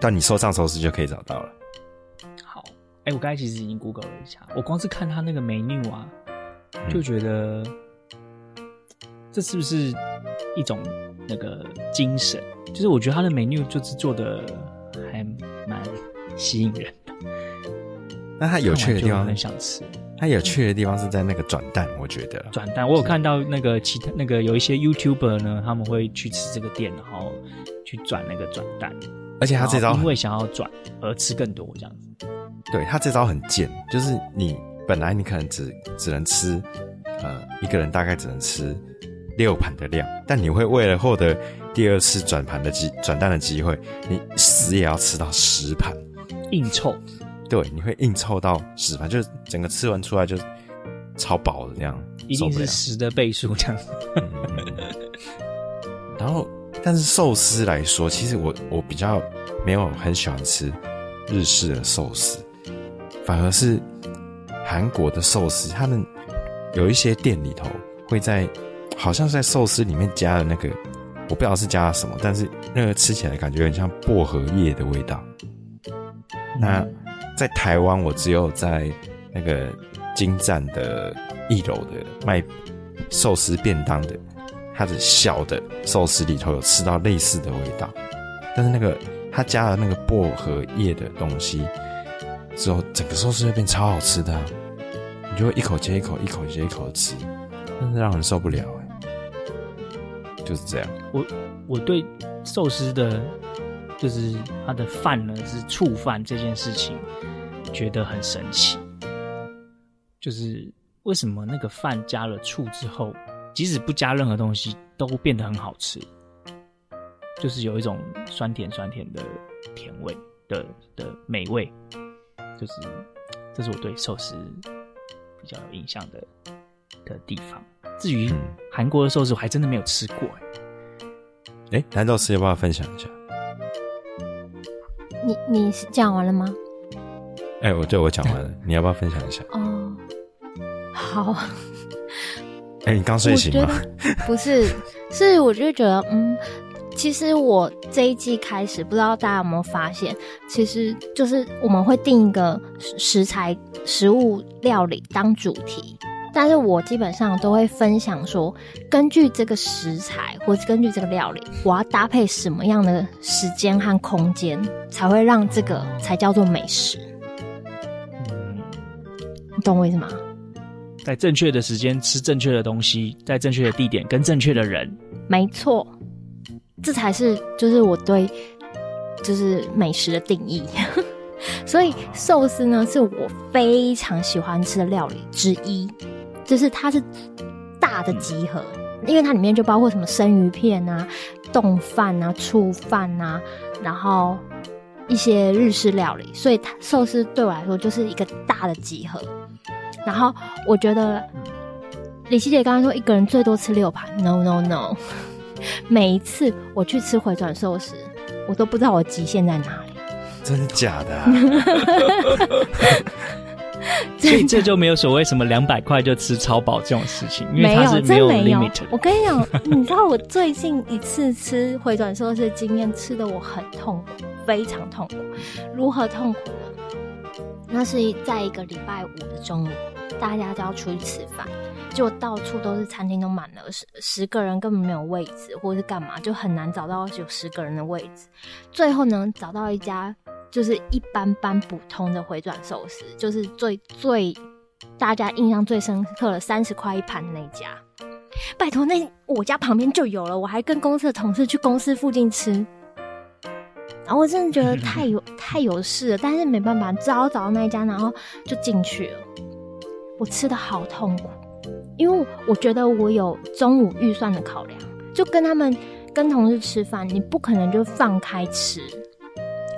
但你搜藏寿司就可以找到了。好，哎、欸，我刚才其实已经 Google 了一下，我光是看它那个 menu 啊，就觉得这是不是一种那个精神？就是我觉得他的 menu 就是做的还蛮吸引人的。那它有趣的地方很想吃。它有趣的地方是在那个转蛋，我觉得转蛋，我有看到那个其他那个有一些 YouTuber 呢，他们会去吃这个店，然后去转那个转蛋，而且他这招因为想要转而吃更多这样子。对，他这招很贱，就是你本来你可能只只能吃，呃，一个人大概只能吃六盘的量，但你会为了获得第二次转盘的机转蛋的机会，你死也要吃到十盘，硬凑。对，你会硬凑到十盘，就是整个吃完出来就超饱的这样，一定是十的倍数这样。然后，但是寿司来说，其实我我比较没有很喜欢吃日式的寿司，反而是韩国的寿司，他们有一些店里头会在，好像是在寿司里面加了那个，我不知道是加了什么，但是那个吃起来感觉很像薄荷叶的味道。那在台湾，我只有在那个金站的一楼的卖寿司便当的，它的小的寿司里头有吃到类似的味道，但是那个它加了那个薄荷叶的东西之后，整个寿司会变超好吃的啊，你就会一口接一口，一口接一口的吃，真是让人受不了哎，就是这样。我我对寿司的。就是它的饭呢是醋饭这件事情，觉得很神奇。就是为什么那个饭加了醋之后，即使不加任何东西，都变得很好吃。就是有一种酸甜酸甜的甜味的的美味。就是这是我对寿司比较有印象的的地方。至于韩国的寿司，我还真的没有吃过哎。哎，难道是要不要分享一下？你你是讲完了吗？哎、欸，我对我讲完了，(laughs) 你要不要分享一下？哦，好。哎、欸，你刚睡醒吗？(laughs) 不是，是我就觉得，嗯，其实我这一季开始，不知道大家有没有发现，其实就是我们会定一个食材、食物料理当主题。但是我基本上都会分享说，根据这个食材，或是根据这个料理，我要搭配什么样的时间和空间，才会让这个才叫做美食。嗯，你懂我意思吗？在正确的时间吃正确的东西，在正确的地点跟正确的人。没错，这才是就是我对就是美食的定义。(laughs) 所以寿司呢，是我非常喜欢吃的料理之一。就是它是大的集合，因为它里面就包括什么生鱼片啊、冻饭啊、醋饭啊，然后一些日式料理，所以它寿司对我来说就是一个大的集合。然后我觉得李希姐刚刚说一个人最多吃六盘，no no no，(laughs) 每一次我去吃回转寿司，我都不知道我极限在哪里。真的假的啊？(laughs) (laughs) 所以这就没有所谓什么两百块就吃超饱这种事情，因为它是没有 limit 的。我跟你讲，(laughs) 你知道我最近一次吃回转寿司的经验，吃的我很痛苦，非常痛苦。如何痛苦呢？那是在一个礼拜五的中午，大家都要出去吃饭，结果到处都是餐厅都满了，十十个人根本没有位置，或者是干嘛，就很难找到有十个人的位置。最后呢，找到一家。就是一般般普通的回转寿司，就是最最大家印象最深刻的三十块一盘那家。拜托，那我家旁边就有了，我还跟公司的同事去公司附近吃。然后我真的觉得太有 (laughs) 太有事了，但是没办法，只好找到那一家，然后就进去了。我吃的好痛苦，因为我觉得我有中午预算的考量，就跟他们跟同事吃饭，你不可能就放开吃。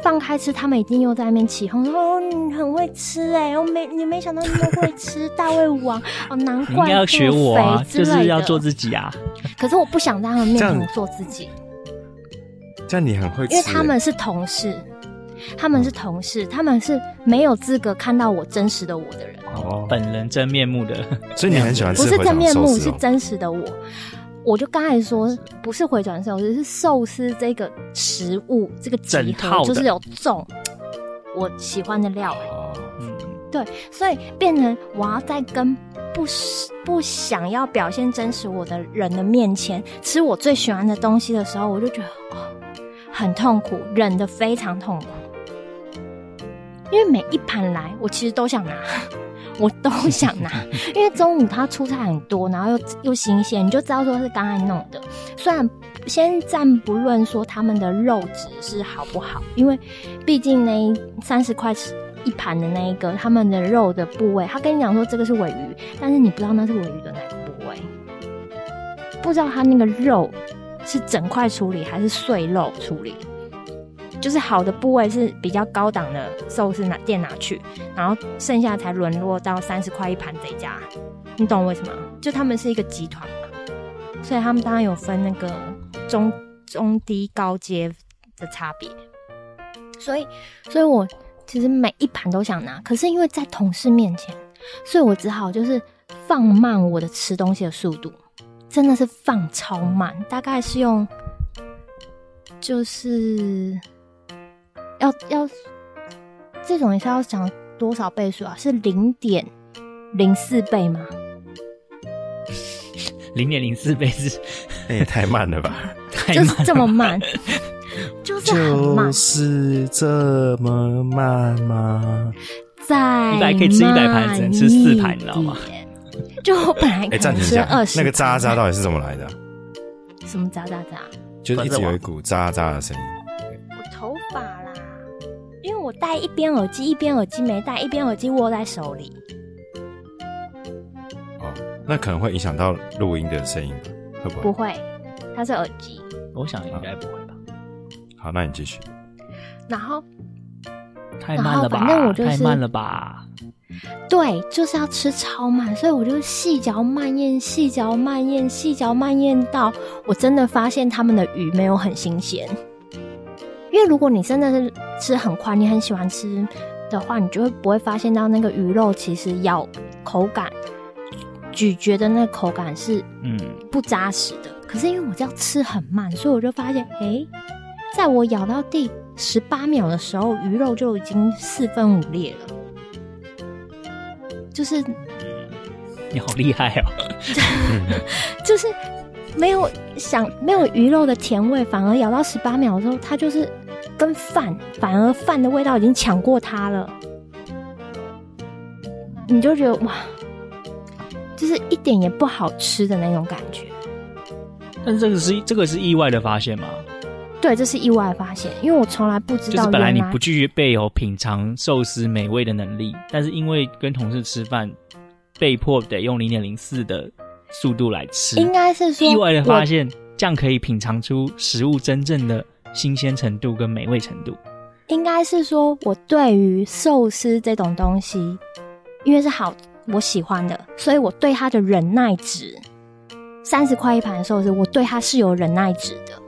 放开吃，他们一定又在那边起哄说：“哦，你很会吃哎！我没你没想到你那么会吃，大胃王哦，难怪。”你应该要学我啊，就是要做自己啊。可是我不想在他们面前做自己。这样你很会吃，因为他们是同事，他们是同事，他们是没有资格看到我真实的我的人哦，本人真面目的。所以你很喜欢吃，不是真面目，是真实的我。我就刚才说，不是回转寿司，是寿司这个食物，这个集合就是有重我喜欢的料。嗯，对，所以变成我要在跟不不想要表现真实我的人的面前吃我最喜欢的东西的时候，我就觉得哦，很痛苦，忍得非常痛苦。因为每一盘来，我其实都想拿。我都想拿，(laughs) 因为中午他出菜很多，然后又又新鲜，你就知道说是刚才弄的。虽然先暂不论说他们的肉质是好不好，因为毕竟那三十块一盘的那一个，他们的肉的部位，他跟你讲说这个是尾鱼，但是你不知道那是尾鱼的哪个部位，不知道他那个肉是整块处理还是碎肉处理。就是好的部位是比较高档的寿司拿店拿去，然后剩下才沦落到三十块一盘这一家，你懂我为什么？就他们是一个集团嘛，所以他们当然有分那个中中低高阶的差别。所以，所以我其实每一盘都想拿，可是因为在同事面前，所以我只好就是放慢我的吃东西的速度，真的是放超慢，大概是用就是。要要这种也是要讲多少倍数啊？是零点零四倍吗？(laughs) 零点零四倍是，那也太慢了吧？(laughs) 太慢就是这么慢，(laughs) 就是很慢，就是这么慢吗？在一百可以吃一百盘，只能吃四盘，你知道吗？就我本来可能吃二十，那个渣渣到底是怎么来的？什么渣渣渣？就是一直有一股渣渣的声音。我戴一边耳机，一边耳机没戴，一边耳机握在手里。哦，那可能会影响到录音的声音吧？会不会？不会，它是耳机。我想应该不会吧。好，那你继续。然后太慢了吧？反正我就是太慢了吧？对，就是要吃超慢，所以我就细嚼慢咽，细嚼慢咽，细嚼慢咽到我真的发现他们的鱼没有很新鲜。因为如果你真的是吃很快，你很喜欢吃的话，你就会不会发现到那个鱼肉其实咬口感、咀嚼的那个口感是嗯不扎实的。嗯、可是因为我这样吃很慢，所以我就发现，哎、欸，在我咬到第十八秒的时候，鱼肉就已经四分五裂了。就是你好厉害哦！(laughs) 就是没有想没有鱼肉的甜味，反而咬到十八秒的时候，它就是。跟饭，反而饭的味道已经抢过它了，你就觉得哇，就是一点也不好吃的那种感觉。但是这个是这个是意外的发现吗？对，这是意外的发现，因为我从来不知道。就是本来你不具备有品尝寿司美味的能力，但是因为跟同事吃饭，被迫得用零点零四的速度来吃，应该是说意外的发现，这样可以品尝出食物真正的。新鲜程度跟美味程度，应该是说，我对于寿司这种东西，因为是好我喜欢的，所以我对它的忍耐值，三十块一盘的寿司，我对它是有忍耐值的。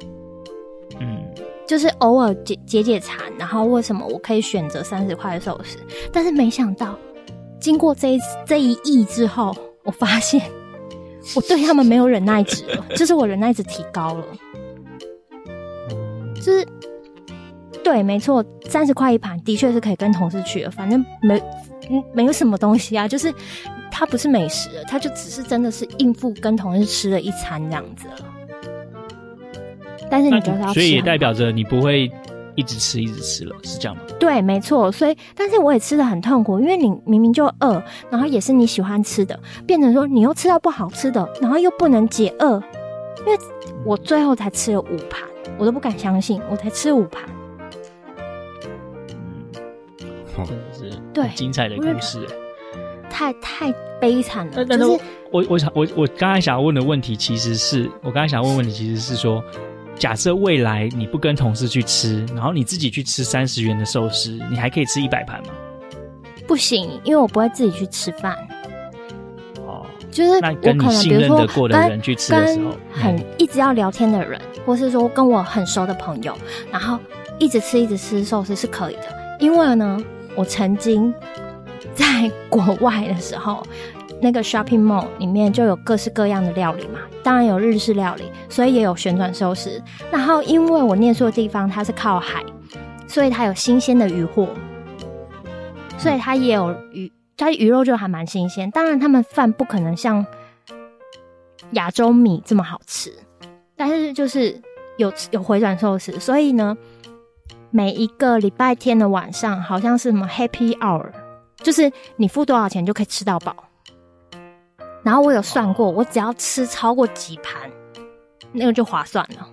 嗯，就是偶尔解解解馋，然后为什么我可以选择三十块的寿司？但是没想到，经过这一这一役之后，我发现 (laughs) 我对他们没有忍耐值了，就是我忍耐值提高了。就是，对，没错，三十块一盘的确是可以跟同事去的，反正没，嗯，没有什么东西啊，就是它不是美食，它就只是真的是应付跟同事吃了一餐这样子了。但是你就是要吃，所以也代表着你不会一直吃一直吃了，是这样吗？对，没错。所以，但是我也吃的很痛苦，因为你明明就饿，然后也是你喜欢吃的，变成说你又吃到不好吃的，然后又不能解饿，因为我最后才吃了五盘。我都不敢相信，我才吃五盘，嗯，真的是对精彩的故事，太太悲惨了。但是，我我想我我刚才想要问的问题，其实是我刚才想要问问题，其实是说，假设未来你不跟同事去吃，然后你自己去吃三十元的寿司，你还可以吃一百盘吗？不行，因为我不会自己去吃饭。哦，就是我可能比如说过的人去吃的时候，很一直要聊天的人，嗯、或是说跟我很熟的朋友，然后一直吃一直吃寿司是可以的。因为呢，我曾经 (laughs) 在国外的时候。那个 shopping mall 里面就有各式各样的料理嘛，当然有日式料理，所以也有旋转寿司。然后因为我念书的地方它是靠海，所以它有新鲜的鱼货，所以它也有鱼，它鱼肉就还蛮新鲜。当然他们饭不可能像亚洲米这么好吃，但是就是有有回转寿司，所以呢，每一个礼拜天的晚上好像是什么 happy hour，就是你付多少钱就可以吃到饱。然后我有算过，我只要吃超过几盘，那个就划算了。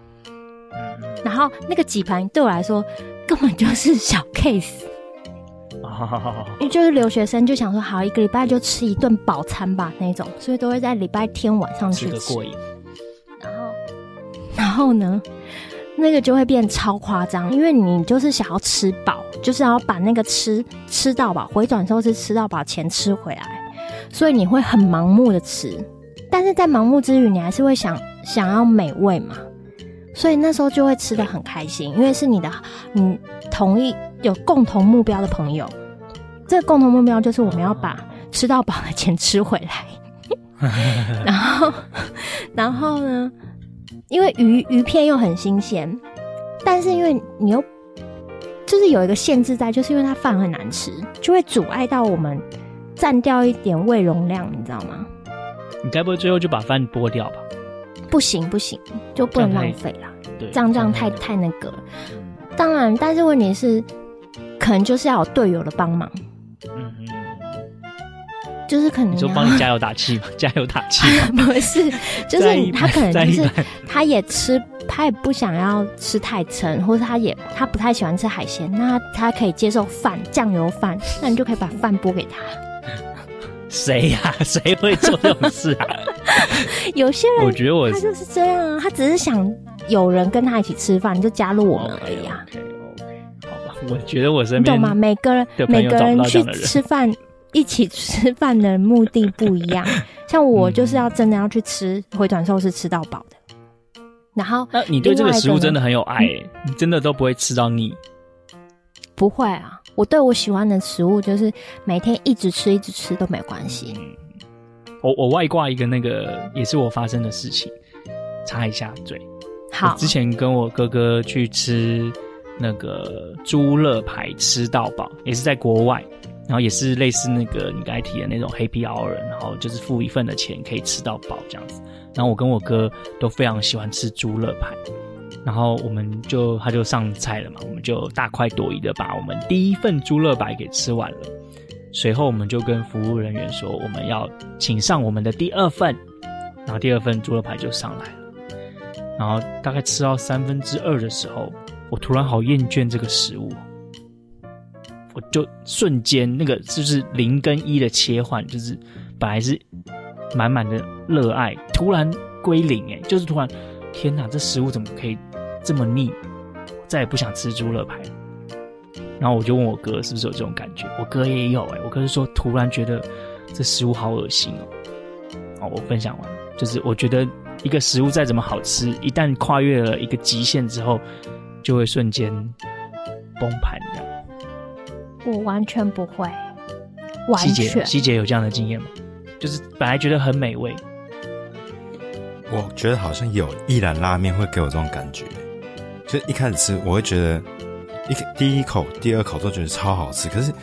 然后那个几盘对我来说根本就是小 case，(laughs) 因为就是留学生就想说，好一个礼拜就吃一顿饱餐吧那种，所以都会在礼拜天晚上去吃。然后，然后呢，那个就会变超夸张，因为你就是想要吃饱，就是要把那个吃吃到饱，回转寿司吃到饱钱吃回来。所以你会很盲目的吃，但是在盲目之余，你还是会想想要美味嘛。所以那时候就会吃的很开心，因为是你的，你同意有共同目标的朋友。这个共同目标就是我们要把吃到饱的钱吃回来。(laughs) 然后，然后呢，因为鱼鱼片又很新鲜，但是因为你又就是有一个限制在，就是因为它饭很难吃，就会阻碍到我们。占掉一点胃容量，你知道吗？你该不会最后就把饭剥掉吧？不行不行，就不能浪费了。对，这样这样太太那个了。当然，但是问题是，可能就是要有队友的帮忙。就是可能就帮你加油打气嘛，(laughs) 加油打气。(laughs) 不是，就是他可能就是他也吃，他也不想要吃太撑，或者他也他不太喜欢吃海鲜，那他可以接受饭酱油饭，那你就可以把饭拨给他。谁呀、啊？(laughs) 谁会做这种事啊？有些人，我觉得我他就是这样啊，他只是想有人跟他一起吃饭，就加入我们而已啊。OK OK，好吧，我觉得我身边你懂吗？每个人每个人去吃饭，一起吃饭的目的不一样。(laughs) 像我就是要真的要去吃回转寿司，吃到饱的。然后，那你对这个食物真的很有爱、欸，嗯、你真的都不会吃到腻？不会啊。我对我喜欢的食物，就是每天一直吃，一直吃都没关系。嗯，我我外挂一个那个，也是我发生的事情，插一下嘴。好，之前跟我哥哥去吃那个猪肋排，吃到饱，也是在国外，然后也是类似那个你刚才提的那种 Happy Hour，然后就是付一份的钱可以吃到饱这样子。然后我跟我哥都非常喜欢吃猪肋排。然后我们就他就上菜了嘛，我们就大快朵颐的把我们第一份猪肋排给吃完了。随后我们就跟服务人员说，我们要请上我们的第二份，然后第二份猪肋排就上来了。然后大概吃到三分之二的时候，我突然好厌倦这个食物，我就瞬间那个就是零跟一的切换，就是本来是满满的热爱，突然归零，哎，就是突然，天哪，这食物怎么可以？这么腻，再也不想吃猪肋排了。然后我就问我哥是不是有这种感觉，我哥也有哎、我哥就说突然觉得这食物好恶心哦。哦，我分享完，就是我觉得一个食物再怎么好吃，一旦跨越了一个极限之后，就会瞬间崩盘这样。我完全不会，完全。希姐，希姐有这样的经验吗？就是本来觉得很美味，我觉得好像有一兰拉面会给我这种感觉。就一开始吃，我会觉得一第一口、第二口都觉得超好吃，可是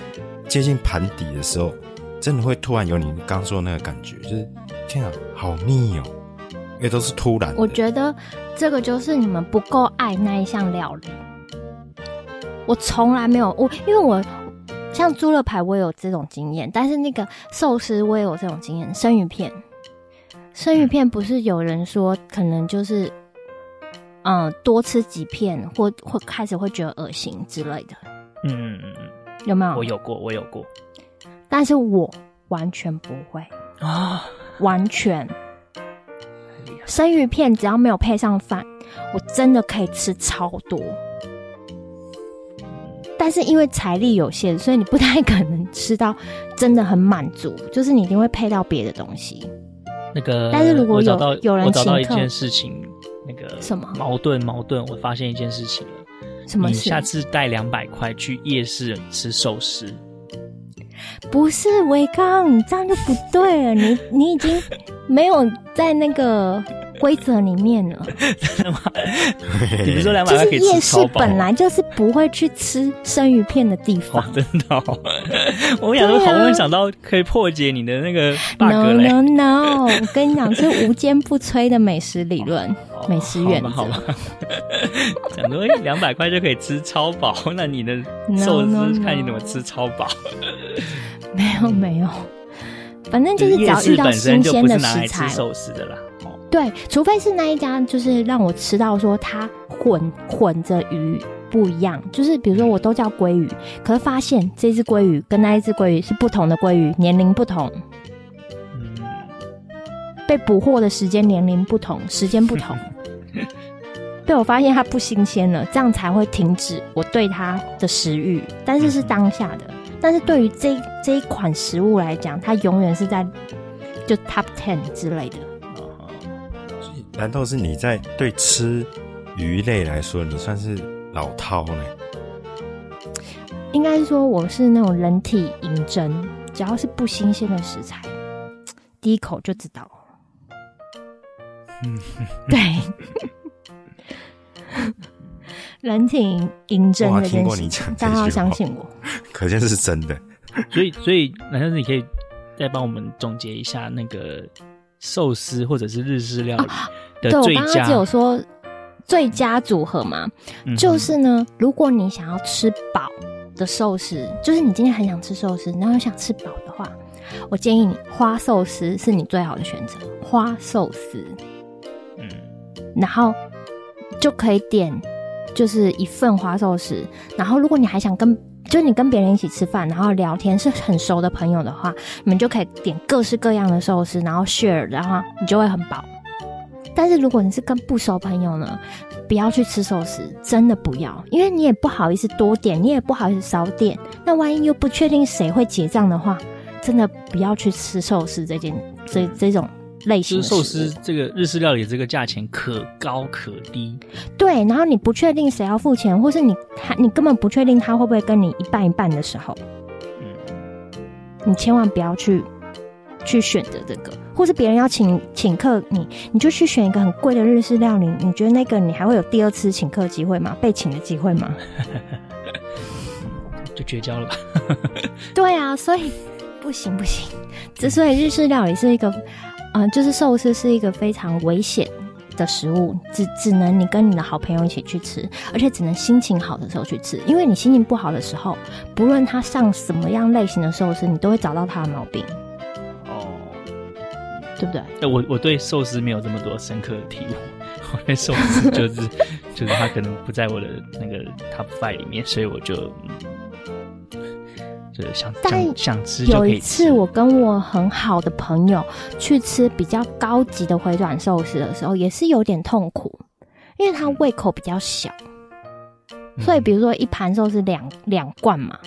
接近盘底的时候，真的会突然有你刚说的那个感觉，就是天啊，好腻哦，因为都是突然。我觉得这个就是你们不够爱那一项料理。我从来没有我，因为我像猪肋排，我也有这种经验，但是那个寿司我也有这种经验。生鱼片，生鱼片不是有人说可能就是。嗯，多吃几片或或开始会觉得恶心之类的。嗯嗯嗯嗯，有没有？我有过，我有过，但是我完全不会啊，完全。生鱼片只要没有配上饭，我真的可以吃超多。但是因为财力有限，所以你不太可能吃到真的很满足，就是你一定会配到别的东西。那个，但是如果有有人我找到一件事情，那个什么矛盾矛盾，我发现一件事情了。什么事？你下次带两百块去夜市吃寿司。不是维刚，你这样就不对了。你你已经没有在那个规则里面了。真的吗？你不是说两百块可以吃超饱？夜市本来就是不会去吃生鱼片的地方。哦、真的、哦，(laughs) 我想说，好不容易想到可以破解你的那个 bug No no no！我跟你讲，是无坚不摧的美食理论。美食原则，好吧，讲说两百块就可以吃超饱，(laughs) 那你的寿司看你怎么吃超饱。没有没有，反正就是只要遇到新鲜的食材，寿司的啦。对，除非是那一家，就是让我吃到说它混混着鱼不一样，就是比如说我都叫鲑鱼，可是发现这只鲑鱼跟那一只鲑鱼是不同的鲑鱼，年龄不同。被捕获的时间、年龄不同，时间不同，(laughs) 被，我发现它不新鲜了，这样才会停止我对它的食欲。但是是当下的，但是对于这这一款食物来讲，它永远是在就 top ten 之类的。难道是你在对吃鱼类来说，你算是老饕呢？应该说我是那种人体银针，只要是不新鲜的食材，第一口就知道。嗯，对，(laughs) 人体银针的，听过你讲，大家要相信我，可见是真的。所以，所以，难道是你可以再帮我们总结一下那个寿司或者是日式料理的最佳？啊、对，我刚刚只有说最佳组合嘛，嗯、就是呢，如果你想要吃饱的寿司，就是你今天很想吃寿司，然后又想吃饱的话，我建议你花寿司是你最好的选择，花寿司。然后就可以点，就是一份花寿司。然后如果你还想跟，就你跟别人一起吃饭，然后聊天是很熟的朋友的话，你们就可以点各式各样的寿司，然后 share，然后你就会很饱。但是如果你是跟不熟朋友呢，不要去吃寿司，真的不要，因为你也不好意思多点，你也不好意思少点。那万一又不确定谁会结账的话，真的不要去吃寿司这件这这种。类型寿司这个日式料理这个价钱可高可低，对，然后你不确定谁要付钱，或是你他你根本不确定他会不会跟你一半一半的时候，嗯，你千万不要去去选择这个，或是别人要请请客你，你就去选一个很贵的日式料理，你觉得那个你还会有第二次请客机会吗？被请的机会吗？(laughs) 就绝交了吧？(laughs) 对啊，所以不行不行，之所以日式料理是一个。嗯，就是寿司是一个非常危险的食物，只只能你跟你的好朋友一起去吃，而且只能心情好的时候去吃，因为你心情不好的时候，不论他上什么样类型的寿司，你都会找到他的毛病。哦，对不对？哎，我我对寿司没有这么多深刻的体悟，我对寿司就是 (laughs) 就是他可能不在我的那个 top five 里面，所以我就。嗯想但想吃，有一次我跟我很好的朋友去吃比较高级的回转寿司的时候，也是有点痛苦，因为他胃口比较小，所以比如说一盘寿司两两罐嘛，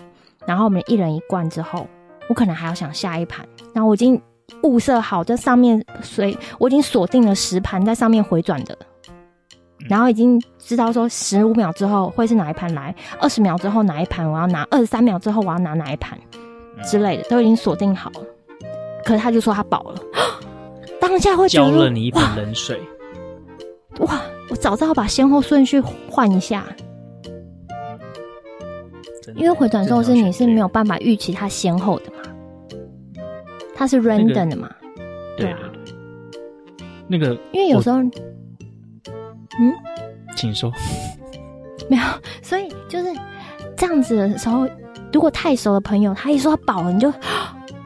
然后我们一人一罐之后，我可能还要想下一盘，然后我已经物色好这上面，所以我已经锁定了十盘在上面回转的。然后已经知道说十五秒之后会是哪一盘来，二十秒之后哪一盘我要拿，二十三秒之后我要拿哪一盘之类的都已经锁定好了。可是他就说他饱了，(gasps) 当下会浇了你一盆冷水。哇！我早知道把先后顺序换一下，因为回转寿司你是没有办法预期它先后的嘛，它是 random 的嘛，对啊，那个因为有时候。嗯，请说。没有，所以就是这样子的时候，如果太熟的朋友，他一说他饱了，你就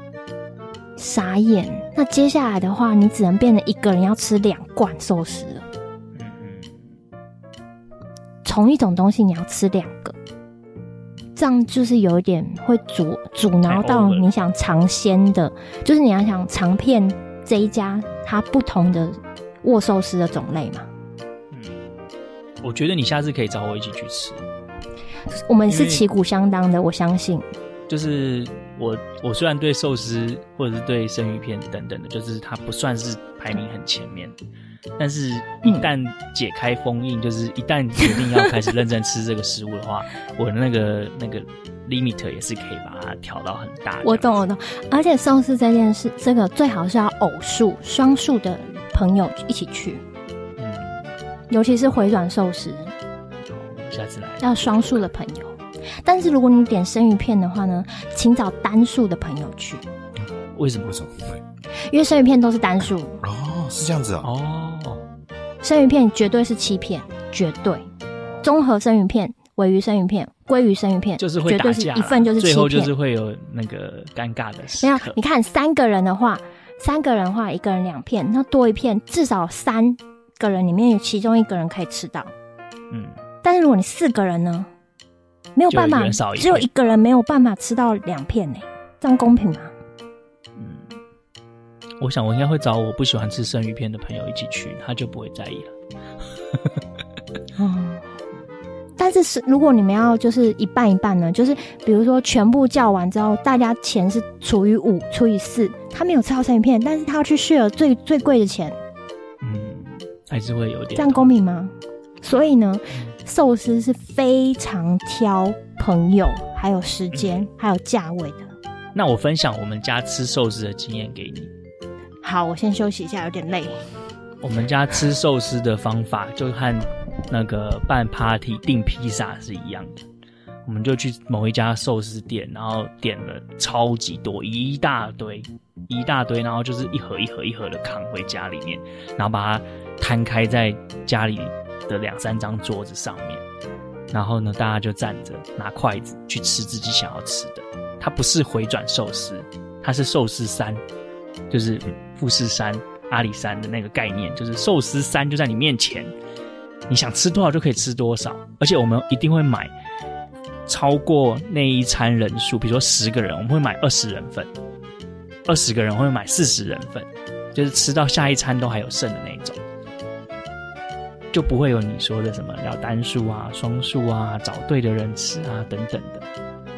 (gasps) 傻眼。那接下来的话，你只能变成一个人要吃两罐寿司了。同一种东西你要吃两个，这样就是有一点会阻阻挠到你想尝鲜的，就是你要想尝遍这一家它不同的。握寿司的种类嘛。嗯，我觉得你下次可以找我一起去吃。我们是旗鼓相当的，我相信。就是我，我虽然对寿司或者是对生鱼片等等的，就是它不算是排名很前面，但是一旦解开封印，嗯、就是一旦决定要开始认真吃这个食物的话，(laughs) 我的那个那个 limit 也是可以把它调到很大。我懂，我懂。而且寿司这件事，这个最好是要偶数、双数的朋友一起去。嗯，尤其是回转寿司。下次来要双数的朋友，但是如果你点生鱼片的话呢，请找单数的朋友去。为什么？为什么？因为生鱼片都是单数哦，是这样子哦。哦，生鱼片绝对是欺骗，绝对。综合生鱼片、尾鱼生鱼片、鲑鱼生鱼片，就是会打架，绝对是一份就是欺骗，最后就是会有那个尴尬的事。没有，你看三个人的话，三个人的话，一个人两片，那多一片，至少三个人里面有其中一个人可以吃到。嗯。但是如果你四个人呢，没有办法，只有一个人没有办法吃到两片呢，这样公平吗？嗯，我想我应该会找我不喜欢吃生鱼片的朋友一起去，他就不会在意了。嗯，但是是如果你们要就是一半一半呢，就是比如说全部叫完之后，大家钱是除以五除以四，他没有吃到生鱼片，但是他要去 share 最最贵的钱，嗯，还是会有点这样公平吗？所以呢？嗯寿司是非常挑朋友，还有时间，嗯、还有价位的。那我分享我们家吃寿司的经验给你。好，我先休息一下，有点累。我们家吃寿司的方法就和那个办 party 订披萨是一样的。我们就去某一家寿司店，然后点了超级多，一大堆，一大堆，然后就是一盒一盒一盒的扛回家里面，然后把它摊开在家里的两三张桌子上面，然后呢，大家就站着拿筷子去吃自己想要吃的。它不是回转寿司，它是寿司山，就是富士山、阿里山的那个概念，就是寿司山就在你面前，你想吃多少就可以吃多少。而且我们一定会买超过那一餐人数，比如说十个人，我们会买二十人份；二十个人会买四十人份，就是吃到下一餐都还有剩的那种。就不会有你说的什么要单数啊、双数啊、找对的人吃啊等等的，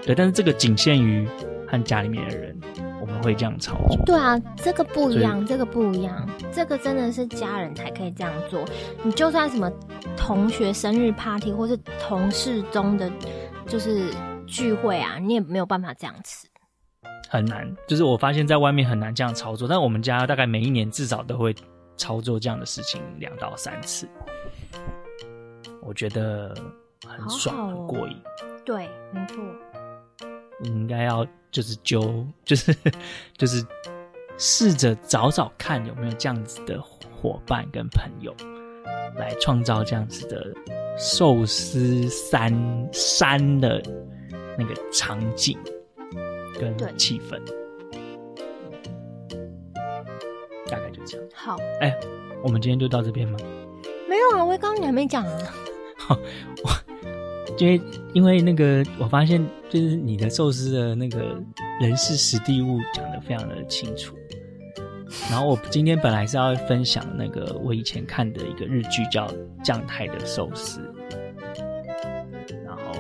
对。但是这个仅限于和家里面的人，我们会这样操作。对啊，这个不一样，这个不一样，这个真的是家人才可以这样做。你就算什么同学生日 party 或是同事中的就是聚会啊，你也没有办法这样吃。很难，就是我发现在外面很难这样操作，但我们家大概每一年至少都会操作这样的事情两到三次。我觉得很爽，好好哦、很过瘾。对，没错。你应该要就是揪，就是 (laughs) 就是试着找找看有没有这样子的伙伴跟朋友，来创造这样子的寿司山山的那个场景跟气氛。大概就这样。好。哎，我们今天就到这边吗？没有啊，我刚刚你还没讲啊。我 (laughs) 因为因为那个，我发现就是你的寿司的那个人事实地物讲的非常的清楚。然后我今天本来是要分享那个我以前看的一个日剧叫《将太的寿司》，然后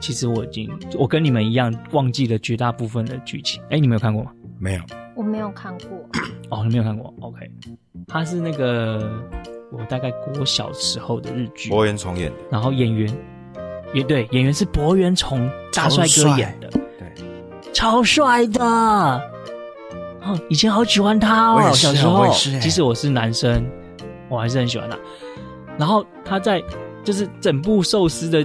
其实我已经我跟你们一样忘记了绝大部分的剧情。哎，你们有看过吗？没有，我没有看过。哦，你没有看过？OK，他是那个。我大概国小时候的日剧，柏原崇演的，然后演员也对，演员是柏原崇大帅哥演的，对，超帅的，哦，以前好喜欢他哦，小时候，即使我是男生，我还是很喜欢他。然后他在就是整部寿司的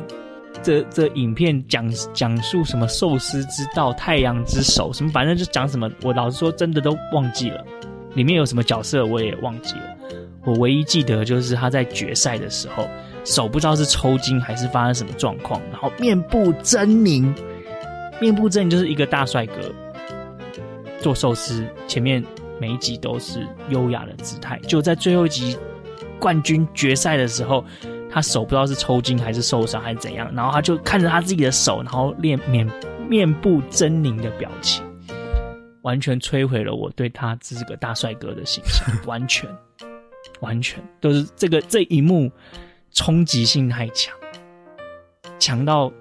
这这影片讲讲述什么寿司之道、太阳之手什么，反正就讲什么，我老实说真的都忘记了，里面有什么角色我也忘记了。我唯一记得就是他在决赛的时候，手不知道是抽筋还是发生什么状况，然后面部狰狞，面部狰狞就是一个大帅哥做寿司，前面每一集都是优雅的姿态，就在最后一集冠军决赛的时候，他手不知道是抽筋还是受伤还是怎样，然后他就看着他自己的手，然后脸面面部狰狞的表情，完全摧毁了我对他这个大帅哥的形象，完全。完全都是这个这一幕冲击性太强，强到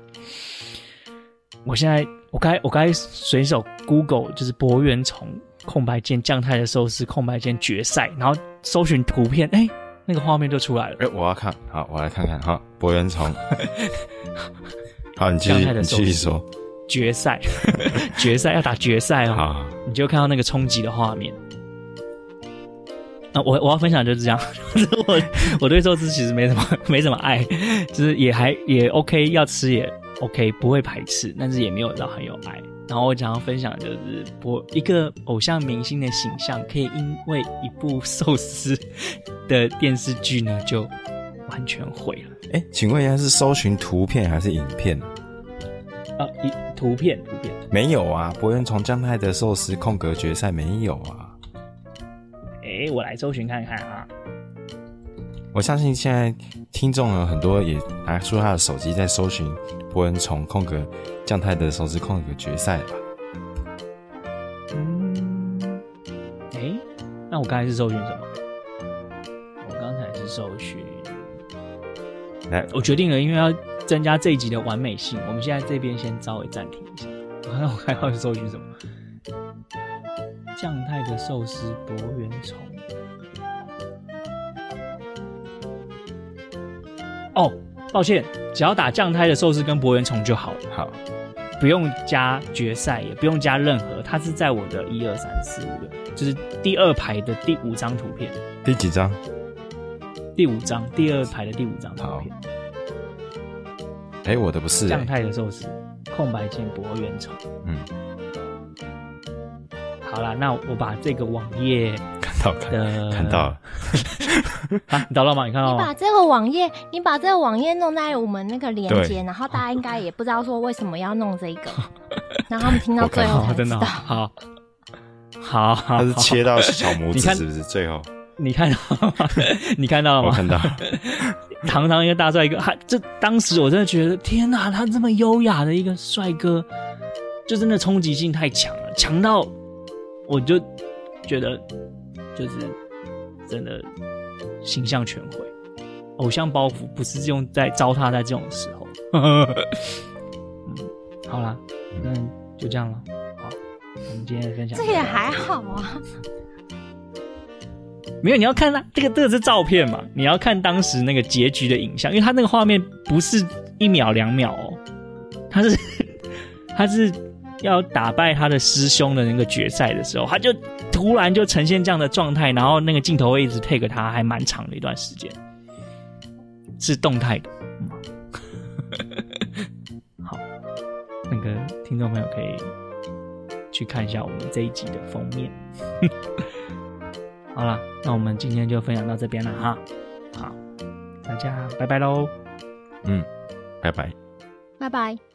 我现在我该我该随手 Google 就是柏原崇空白键将太的时候是空白键决赛，然后搜寻图片，哎，那个画面就出来了。哎，我要看，好，我来看看哈，柏原崇。(laughs) 好，你继续，你继续说。决赛，(laughs) 决赛要打决赛哦。你就看到那个冲击的画面。那我我要分享就是这样，(laughs) 我我对寿司其实没什么没什么爱，就是也还也 OK，要吃也 OK，不会排斥，但是也没有到很有爱。然后我想要分享就是我一个偶像明星的形象，可以因为一部寿司的电视剧呢，就完全毁了。哎，请问一下是搜寻图片还是影片？啊，一图片图片没有啊，柏原崇将太的寿司空格决赛没有啊。哎，我来搜寻看看啊！我相信现在听众有很多也拿出他的手机在搜寻伯恩从空格降太的手指空格决赛吧。嗯，哎，那我刚才是搜寻什么？我刚才是搜寻，来，我决定了，因为要增加这一集的完美性，我们现在这边先稍微暂停一下。那 (laughs) 我还要搜寻什么？将太的寿司博元虫。哦，抱歉，只要打将太的寿司跟博元虫就好了。好，不用加决赛，也不用加任何。它是在我的一二三四五六，就是第二排的第五张图片。第几张？第五张，第二排的第五张图片。哎、欸，我的不是将太的寿司，空白键博元虫。嗯。好了，那我把这个网页看到看看到了，(laughs) 啊，你找到吗？你看到吗？你把这个网页，你把这个网页弄在我们那个连接，然后大家应该也不知道说为什么要弄这个，(laughs) 然后他们听到最后才知道。好，好，好，他是切到小拇指 (laughs) 是不是？最后你看到吗？你看到了吗？我看到了，堂堂一个大帅哥，他这当时我真的觉得天哪，他这么优雅的一个帅哥，就真的冲击性太强了，强到。我就觉得，就是真的形象全毁，偶像包袱不是用在糟蹋在这种时候。(laughs) 嗯，好啦，那就这样了。好，我们今天的分享这也还好啊。(laughs) 没有，你要看那这个这个是照片嘛？你要看当时那个结局的影像，因为他那个画面不是一秒两秒哦，他是他是。(laughs) 要打败他的师兄的那个决赛的时候，他就突然就呈现这样的状态，然后那个镜头会一直 take 他，还蛮长的一段时间，是动态的。嗯、(laughs) 好，那个听众朋友可以去看一下我们这一集的封面。(laughs) 好了，那我们今天就分享到这边了哈。好，大家拜拜喽。嗯，拜拜，拜拜。